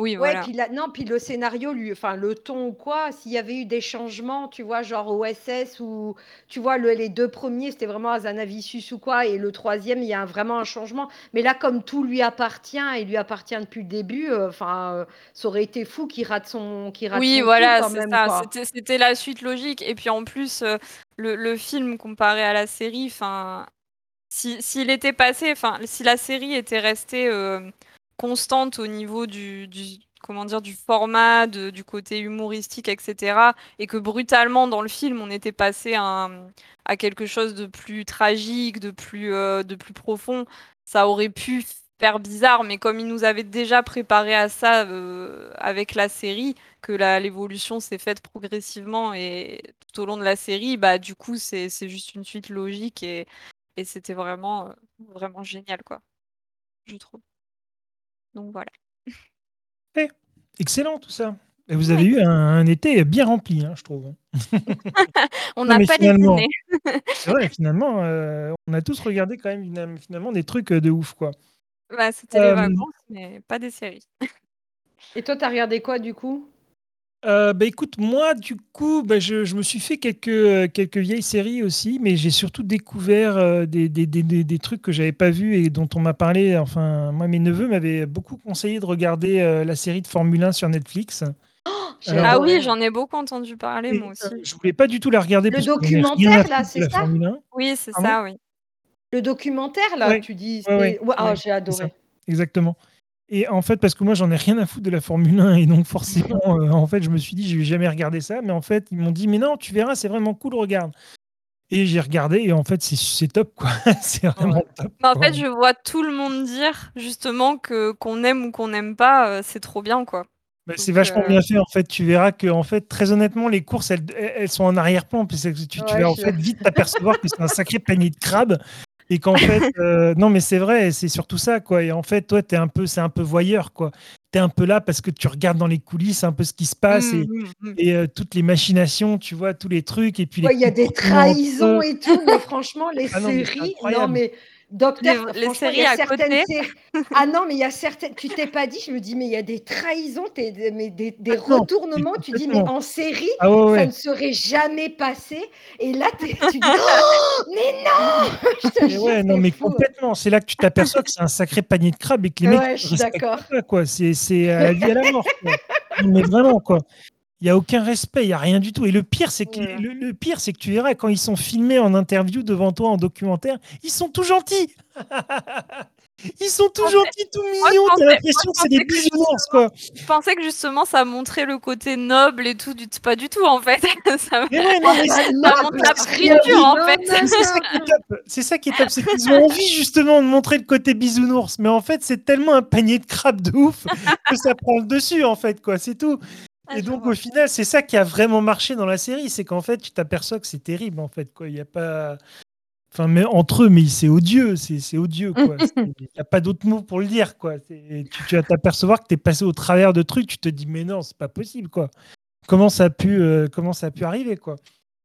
Oui, Ouais, voilà. puis la- non, puis le scénario, lui, enfin le ton ou quoi, s'il y avait eu des changements, tu vois, genre OSS ou tu vois, le- les deux premiers, c'était vraiment Azanavicius ou quoi, et le troisième, il y a un- vraiment un changement. Mais là, comme tout lui appartient, et lui appartient depuis le début, euh, enfin, euh, ça aurait été fou qu'il rate son, qu'il rate Oui, son voilà, coup quand c'est même, ça. quoi. C'était, c'était la suite logique. Et puis en plus, euh, le, le film comparé à la série, enfin, si, s'il était passé, enfin, si la série était restée euh, constante au niveau du, comment dire, du format, du côté humoristique, etc., et que brutalement dans le film on était passé à, quelque chose de plus tragique, de plus, euh, de plus profond, ça aurait pu faire bizarre. Mais comme il nous avait déjà préparé à ça euh, avec la série, que l'évolution s'est faite progressivement et tout au long de la série, bah du coup c'est c'est juste une suite logique et, et c'était vraiment euh, vraiment génial quoi, je trouve. Donc voilà. Excellent tout ça. Et vous avez eu un, un été bien rempli, hein, je trouve. On n'a pas finalement-. C'est vrai, finalement, euh, on a tous regardé quand même fina- finalement des trucs euh, de ouf, quoi. Bah, c'était Euh, les vacances, mais pas des séries. Et toi, t'as regardé quoi du coup? Euh, bah écoute, moi, du coup, bah, je, je me suis fait quelques, euh, quelques vieilles séries aussi, mais j'ai surtout découvert euh, des, des, des, des- des trucs que j'avais pas vus et dont on m'a parlé. Enfin, moi, mes neveux m'avaient beaucoup conseillé de regarder euh, la série de Formule 1 sur Netflix. Alors, Ah oui, j'en ai beaucoup entendu parler moi euh, aussi. je voulais pas du tout la regarder Le documentaire, là, c'est ça Formule 1. Oui, c'est ça, oui. Le documentaire là, Ouais, tu dis, ouais, ouais, c'est- ouais, ah, ouais, j'ai adoré. Exactement. Et en fait, parce que moi, j'en ai rien à foutre de la Formule 1, et donc forcément, euh, en fait, je me suis dit, je vais jamais regarder ça. Mais en fait, ils m'ont dit, mais non, tu verras, c'est vraiment cool, regarde. Et j'ai regardé, et en fait, c'est- top, quoi. c'est vraiment top. En fait, je vois tout le monde dire justement que qu'on aime ou qu'on n'aime pas, euh, c'est trop bien quoi. Bah, c'est vachement euh, bien fait, en fait. Tu verras que, en fait, très honnêtement, les courses, elles, elles sont en arrière-plan. Parce que tu, vas en fait vite t'apercevoir que c'est un sacré panier de crabes. Et qu'en fait, euh, non, mais c'est vrai, c'est surtout ça, quoi. Et en fait, toi, t'es un peu, c'est un peu voyeur, quoi. T'es un peu là parce que tu regardes dans les coulisses un peu ce qui se passe et, mm, mm, mm. et euh, toutes les machinations, tu vois, tous les trucs. Et puis Ouais, il y a des trahisons eux. et tout, mais franchement, les Ah non, mais c'est séries, non incroyable. mais docteur, Les- les franchement, il y séries a à côté. séries. Ah non, mais il y a certaines. Tu t'es pas dit, je me dis, mais il y a des trahisons, des- mais des, des Ah retournements. Tu dis, mais en série, Ah ouais, ça ouais. ne serait jamais passé. Et là, tu dis, oh, mais non Je te Mais jure, ouais, non, mais fou. complètement. C'est là que tu t'aperçois que c'est un sacré panier de crabes et que les Ouais, mecs je ne suis d'accord. C'est c'est à la vie à la mort. quoi. Mais vraiment, quoi. Il n'y a aucun respect, il n'y a rien du tout. Et le pire, c'est que, Ouais. le, le pire, c'est que tu verras, quand ils sont filmés en interview devant toi, en documentaire, ils sont tout gentils. ils sont tout gentils, tout mignons. T'as l'impression que c'est des bisounours, quoi. Je pensais que justement ça montrait le côté noble et tout, du... pas du tout en fait. ça Mais ouais, non, mais c'est- non, ça montre la friture en fait. c'est ça qui est top. C'est ça qui est top. C'est qu'ils ont envie justement de montrer le côté bisounours. Mais en fait, c'est tellement un panier de crabes de ouf que ça prend le dessus, en fait, quoi. C'est tout. Ah, Et donc au final, c'est ça qui a vraiment marché dans la série, c'est qu'en fait, tu t'aperçois que c'est terrible en fait quoi. Il y a pas, Enfin, mais entre eux, mais c'est odieux, c'est odieux, quoi. Il n'y a pas d'autre mot pour le dire, quoi. Tu, tu vas t'apercevoir que tu es passé au travers de trucs, tu te dis, mais non, c'est pas possible, quoi. Comment ça a pu, euh, comment ça a pu arriver, quoi?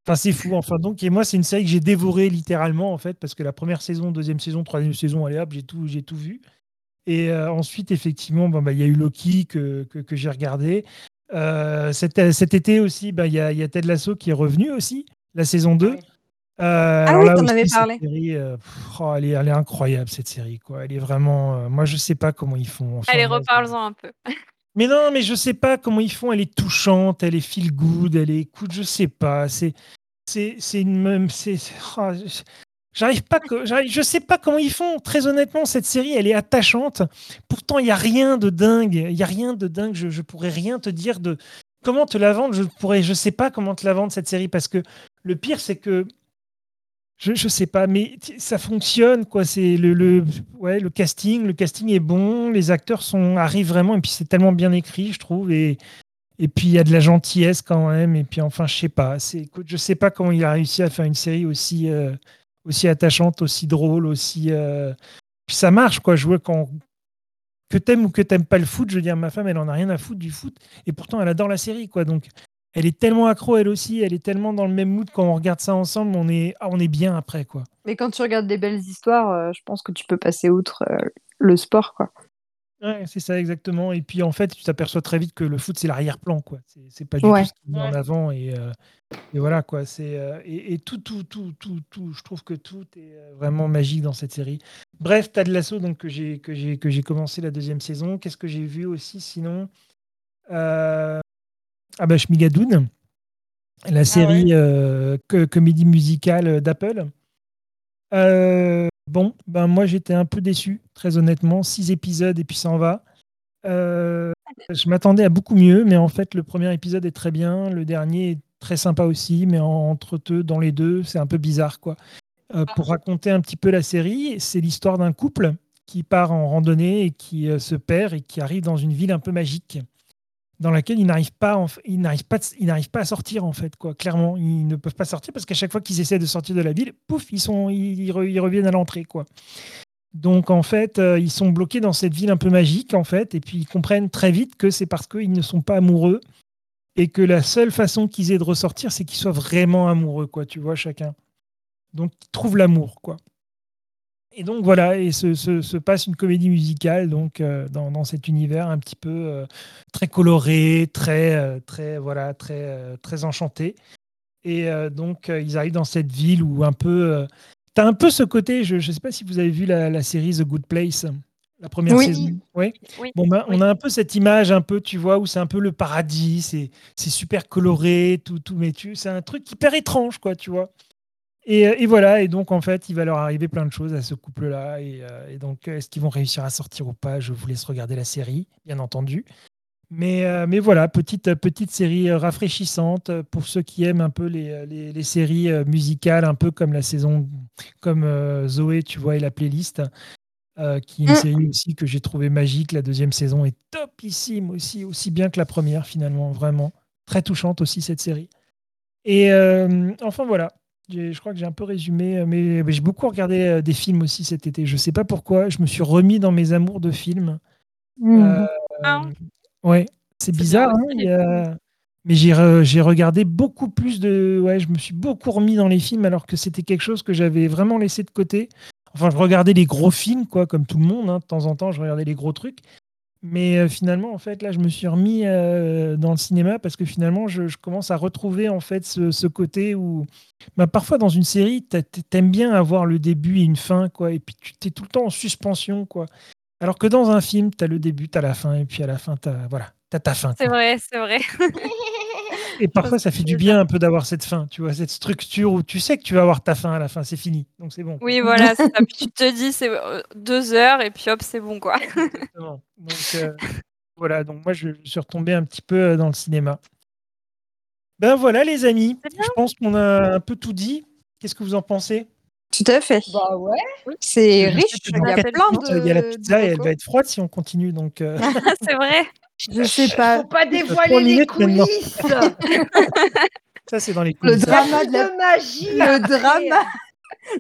Enfin, c'est fou. Enfin, donc, et moi, c'est une série que j'ai dévorée littéralement, en fait, parce que la première saison, deuxième saison, troisième saison, allez hop, j'ai tout, j'ai tout vu. Et euh, ensuite, effectivement, bah, il y a eu Loki que, que, que j'ai regardé. Euh, cet, cet été aussi, bah, il y, a, il y a Ted Lasso qui est revenu aussi, la saison 2. Ouais. Euh, Ah oui, là t'en aussi, avais cette parlé. série, euh, pff, oh, elle, est, elle est incroyable cette série quoi. Elle est vraiment. euh, moi je sais pas comment ils font. Enfin, Allez, reparle-en un peu. Mais non, mais je sais pas comment ils font. Elle est touchante, elle est feel good, elle est écoute, je sais pas. C'est c'est c'est une même c'est c'est- oh, je- j'arrive pas je sais pas comment ils font. Très honnêtement, cette série elle est attachante. Pourtant il y a rien de dingue. Il a rien de dingue. Je je pourrais rien te dire de comment te la vendre. Je pourrais je sais pas comment te la vendre cette série parce que le pire c'est que je, je sais pas, mais ça fonctionne, quoi. C'est le, le, ouais, le casting, le casting est bon, les acteurs sont, arrivent vraiment, et puis c'est tellement bien écrit, je trouve, et, et puis il y a de la gentillesse quand même, et puis enfin, je sais pas, c'est, écoute, je sais pas comment il a réussi à faire une série aussi, euh, aussi attachante, aussi drôle, aussi. euh, Puis ça marche, quoi. Je quand. Que t'aimes ou que t'aimes pas le foot, je veux dire, ma femme, elle en a rien à foutre du foot, et pourtant elle adore la série, quoi. Donc elle est tellement accro, elle aussi, elle est tellement dans le même mood quand on regarde ça ensemble, on est, ah, on est bien après, quoi. Mais quand tu regardes des belles histoires, euh, je pense que tu peux passer outre euh, le sport, quoi. Ouais, c'est ça exactement. Et puis en fait, tu t'aperçois très vite que le foot, c'est l'arrière-plan, quoi. C'est, c'est pas du Ouais. tout ce qui est mis en avant. Et, euh, et voilà, quoi. C'est, euh, et, et tout, tout, tout, tout, tout, je trouve que tout est euh, vraiment magique dans cette série. Bref, t'as de l'assaut donc que j'ai, que j'ai, que j'ai commencé la deuxième saison. Qu'est-ce que j'ai vu aussi sinon Euh, Ah bah Shmigadoon, la série euh, que- comédie musicale d'Apple. Euh, bon, ben moi j'étais un peu déçu, très honnêtement. Six épisodes et puis ça en va. Euh, je m'attendais à beaucoup mieux, mais en fait le premier épisode est très bien, le dernier est très sympa aussi, mais en- entre deux, dans les deux, c'est un peu bizarre quoi. Euh, pour raconter un petit peu la série, c'est l'histoire d'un couple qui part en randonnée et qui euh, se perd et qui arrive dans une ville un peu magique dans laquelle ils n'arrivent pas, à sortir en fait quoi. Clairement, ils ne peuvent pas sortir parce qu'à chaque fois qu'ils essaient de sortir de la ville, pouf, ils reviennent à l'entrée quoi. Donc en fait, euh, ils sont bloqués dans cette ville un peu magique en fait, et puis ils comprennent très vite que c'est parce qu'ils ne sont pas amoureux et que la seule façon qu'ils aient de ressortir, c'est qu'ils soient vraiment amoureux quoi. Tu vois chacun. Donc ils trouvent l'amour quoi. Et donc voilà, et se, se- se passe une comédie musicale donc euh, dans, dans cet univers un petit peu euh, très coloré, très euh, très voilà très très enchanté. Et donc ils arrivent dans cette ville où un peu euh, t'as un peu ce côté. Je ne sais pas si vous avez vu la, la série The Good Place, la première Oui. saison. Oui. Oui. Bon ben, Oui. on a un peu cette image un peu tu vois où c'est un peu le paradis, c'est c'est super coloré, tout tout mais tu c'est un truc hyper étrange quoi, tu vois. Et, euh, et voilà, et donc en fait, il va leur arriver plein de choses à ce couple-là. Et, euh, et donc, est-ce qu'ils vont réussir à sortir ou pas? Je vous laisse regarder la série, bien entendu. Mais, euh, mais voilà, petite, petite série euh, rafraîchissante euh, pour ceux qui aiment un peu les, euh, les, les séries euh, musicales, un peu comme la saison, comme euh, Zoé, tu vois, et la playlist, euh, qui est une Mm. série aussi que j'ai trouvé magique. La deuxième saison est topissime aussi, aussi bien que la première finalement, vraiment. Très touchante aussi cette série. Et euh, enfin voilà, je crois que j'ai un peu résumé, euh, mais, j'ai beaucoup regardé euh, des films aussi cet été. Je sais pas pourquoi, je me suis remis dans mes amours de films. Ah. Euh, ouais, c'est bizarre, bien hein, aussi, a- mais j'ai re- j'ai regardé beaucoup plus de. Ouais, je me suis beaucoup remis dans les films alors que c'était quelque chose que j'avais vraiment laissé de côté. Enfin, je regardais les gros films, quoi, comme tout le monde. hein, de temps en temps, je regardais les gros trucs. Mais euh, finalement, en fait, là, je me suis remis euh, dans le cinéma parce que finalement, je, je commence à retrouver en fait ce, ce côté où, bah, parfois dans une série, t'a- t'aimes bien avoir le début et une fin, quoi, et puis tu es tout le temps en suspension, quoi. Alors que dans un film, tu as le début, tu as la fin, et puis à la fin, tu as, voilà, t'as ta fin. C'est vrai, c'est vrai. Et parfois, ça fait du bien un peu d'avoir cette fin, tu vois, cette structure où tu sais que tu vas avoir ta fin à la fin, c'est fini, donc c'est bon. Oui, voilà, c'est ça. Puis tu te dis, c'est euh, deux heures, et puis hop, c'est bon, quoi. Exactement. Donc euh, voilà, donc moi je, je suis retombé un petit peu euh, dans le cinéma. Ben voilà les amis, je pense qu'on a un peu tout dit. Qu'est-ce que vous en pensez? Tout à fait. Bah ouais. C'est riche, il y a plein de. Il y a la de pizza et elle va être froide si on continue. Donc euh, c'est vrai. Je sais pas. Faut pas dévoiler les coulisses. ça c'est dans les Le coulisses. drama de la magie. Le drama.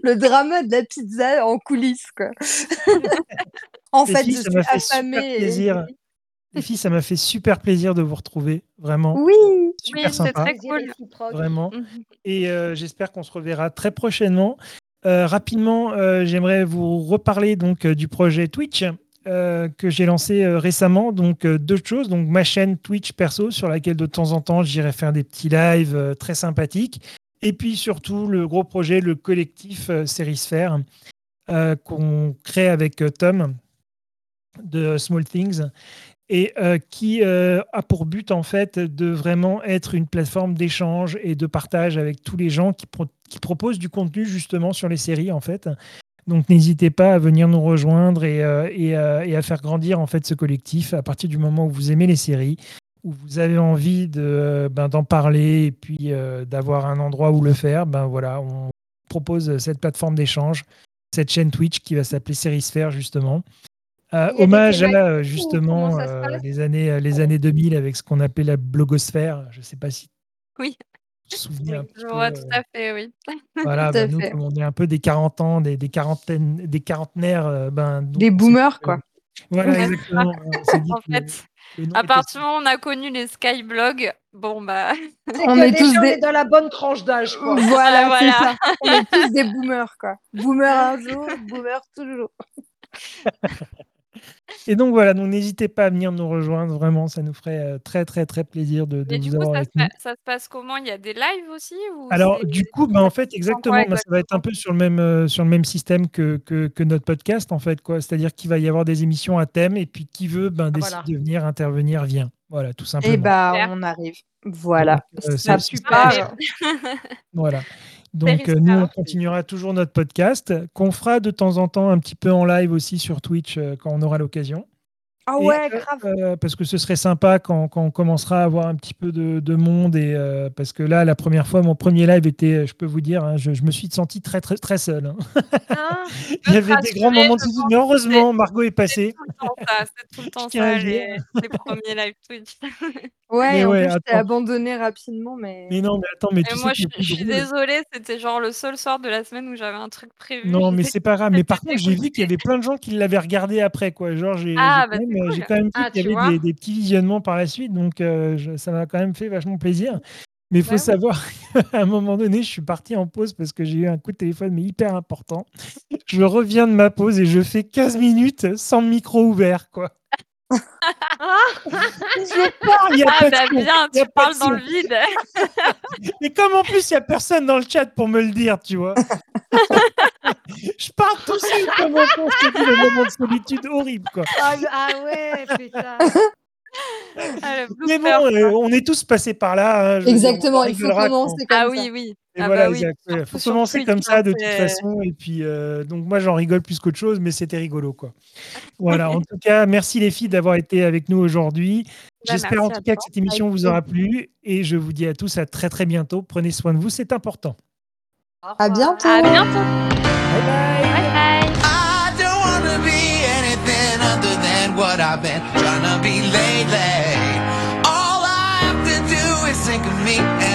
le drama de la pizza en coulisses, quoi. en Les fait, filles, je ça suis m'a fait super affamée. et- plaisir. Les filles, ça m'a fait super plaisir de vous retrouver, vraiment. Oui, Super Oui, c'est sympa, très cool. vraiment. Mhm. Et euh, j'espère qu'on se reverra très prochainement. Euh, rapidement, euh, j'aimerais vous reparler donc euh, du projet Twitch euh, que j'ai lancé euh, récemment. Donc euh, deux choses. Donc ma chaîne Twitch perso sur laquelle de temps en temps j'irai faire des petits lives très sympathiques. Et puis surtout le gros projet, le collectif Sérisphère qu'on crée avec Tom de Small Things et qui a pour but en fait de vraiment être une plateforme d'échange et de partage avec tous les gens qui, qui proposent du contenu justement sur les séries en fait. Donc n'hésitez pas à venir nous rejoindre et, euh, et, euh, et à faire grandir en fait ce collectif à partir du moment où vous aimez les séries, où vous avez envie de euh, ben, d'en parler et puis d'avoir un endroit où le faire. Ben voilà, on propose cette plateforme d'échange, cette chaîne Twitch qui va s'appeler Sérysphère justement. Euh, hommage à justement euh, les années les années 2000 avec ce qu'on appelait la blogosphère. Je sais pas si Oui. Je vois euh, tout à fait, oui. voilà, Tout à bah, nous fait. comme on est un peu des 40 ans, des, des quarantaines, des quarantenaires, euh, ben donc, des boomers, quoi. Voilà exactement. En fait, à partir du moment où on a connu les Skyblogs, bon bah, C'est On que est déjà, tous on des- est dans la bonne tranche d'âge, quoi. Voilà, voilà. ça. On est tous des boomers, quoi. Boomer un jour, boomer toujours. Et donc voilà, donc n'hésitez pas à venir nous rejoindre, vraiment, ça nous ferait euh, très très très plaisir de, de mais vous du coup, avoir ça avec se, nous. ça se passe comment? Il y a des lives aussi ou Alors, du coup, ben, en fait, exactement, ben, ça va être un peu sur le même, euh, sur le même système que, que, que notre podcast, en fait, quoi. C'est-à-dire qu'il va y avoir des émissions à thème, et puis qui veut ben, décide voilà. de venir intervenir, vient. Voilà, tout simplement. Et bah, Super. on arrive. Voilà. Donc, euh, ça c'est- part. Voilà. Donc, euh, nous, on continuera toujours notre podcast, qu'on fera de temps en temps un petit peu en live aussi sur Twitch euh, quand on aura l'occasion. Ah ouais, euh, grave. euh, parce que ce serait sympa quand, quand on commencera à avoir un petit peu de, de monde. Et, euh, parce que là, la première fois, mon premier live était, je peux vous dire, hein, je, je me suis senti très, très, très seul. hein. Hein Il y avait des grands moments de pense Mais heureusement, c'est- Margot est C'est passée. tout le temps ça, c'est tout le temps ça, le les, les premiers live Twitch. Ouais, mais en ouais, plus, abandonné rapidement, mais. Mais non, mais attends, mais Et tu sais moi, que je, je suis désolée, c'était genre le seul soir de la semaine où j'avais un truc prévu. Non, mais c'est pas grave. Mais par contre, j'ai vu qu'il y avait plein de gens qui l'avaient regardé après, quoi. Genre, j'ai Ah, bah, c'est même, euh, cool. j'ai quand même vu Ah, qu'il y avait des, des petits visionnements par la suite, donc euh, je- ça m'a quand même fait vachement plaisir. Mais il faut savoir qu'à un moment donné, je suis parti en pause parce que j'ai eu un coup de téléphone, mais hyper important. Je reviens de ma pause et je fais 15 minutes sans micro ouvert, quoi. je pars, il a Ah, pas bah bien, a tu parles dans le vide. Et comme en plus, il n'y a personne dans le chat pour me le dire, tu vois. je pars tout seul comme un con, je te dis, le moment de solitude horrible, quoi. ah, ah ouais, putain. Ah, Mais bon, euh, on est tous passés par là. hein, dire, Exactement, il faut commencer comme Ah ça. oui, oui. Et Ah voilà, bah oui, exact. Il faut commencer comme hein, ça de toute façon. Et puis, euh, donc moi, j'en rigole plus qu'autre chose, mais c'était rigolo, quoi. Voilà. En tout cas, merci les filles d'avoir été avec nous aujourd'hui. Bah, J'espère en tout cas que cette émission vous aura plu et je vous dis à tous à très très bientôt. Prenez soin de vous, c'est important. À bientôt. À bientôt. Bye bye. Bye bye. I don't wanna be anything other than what I've been trying to be lately. All I have to do is think of me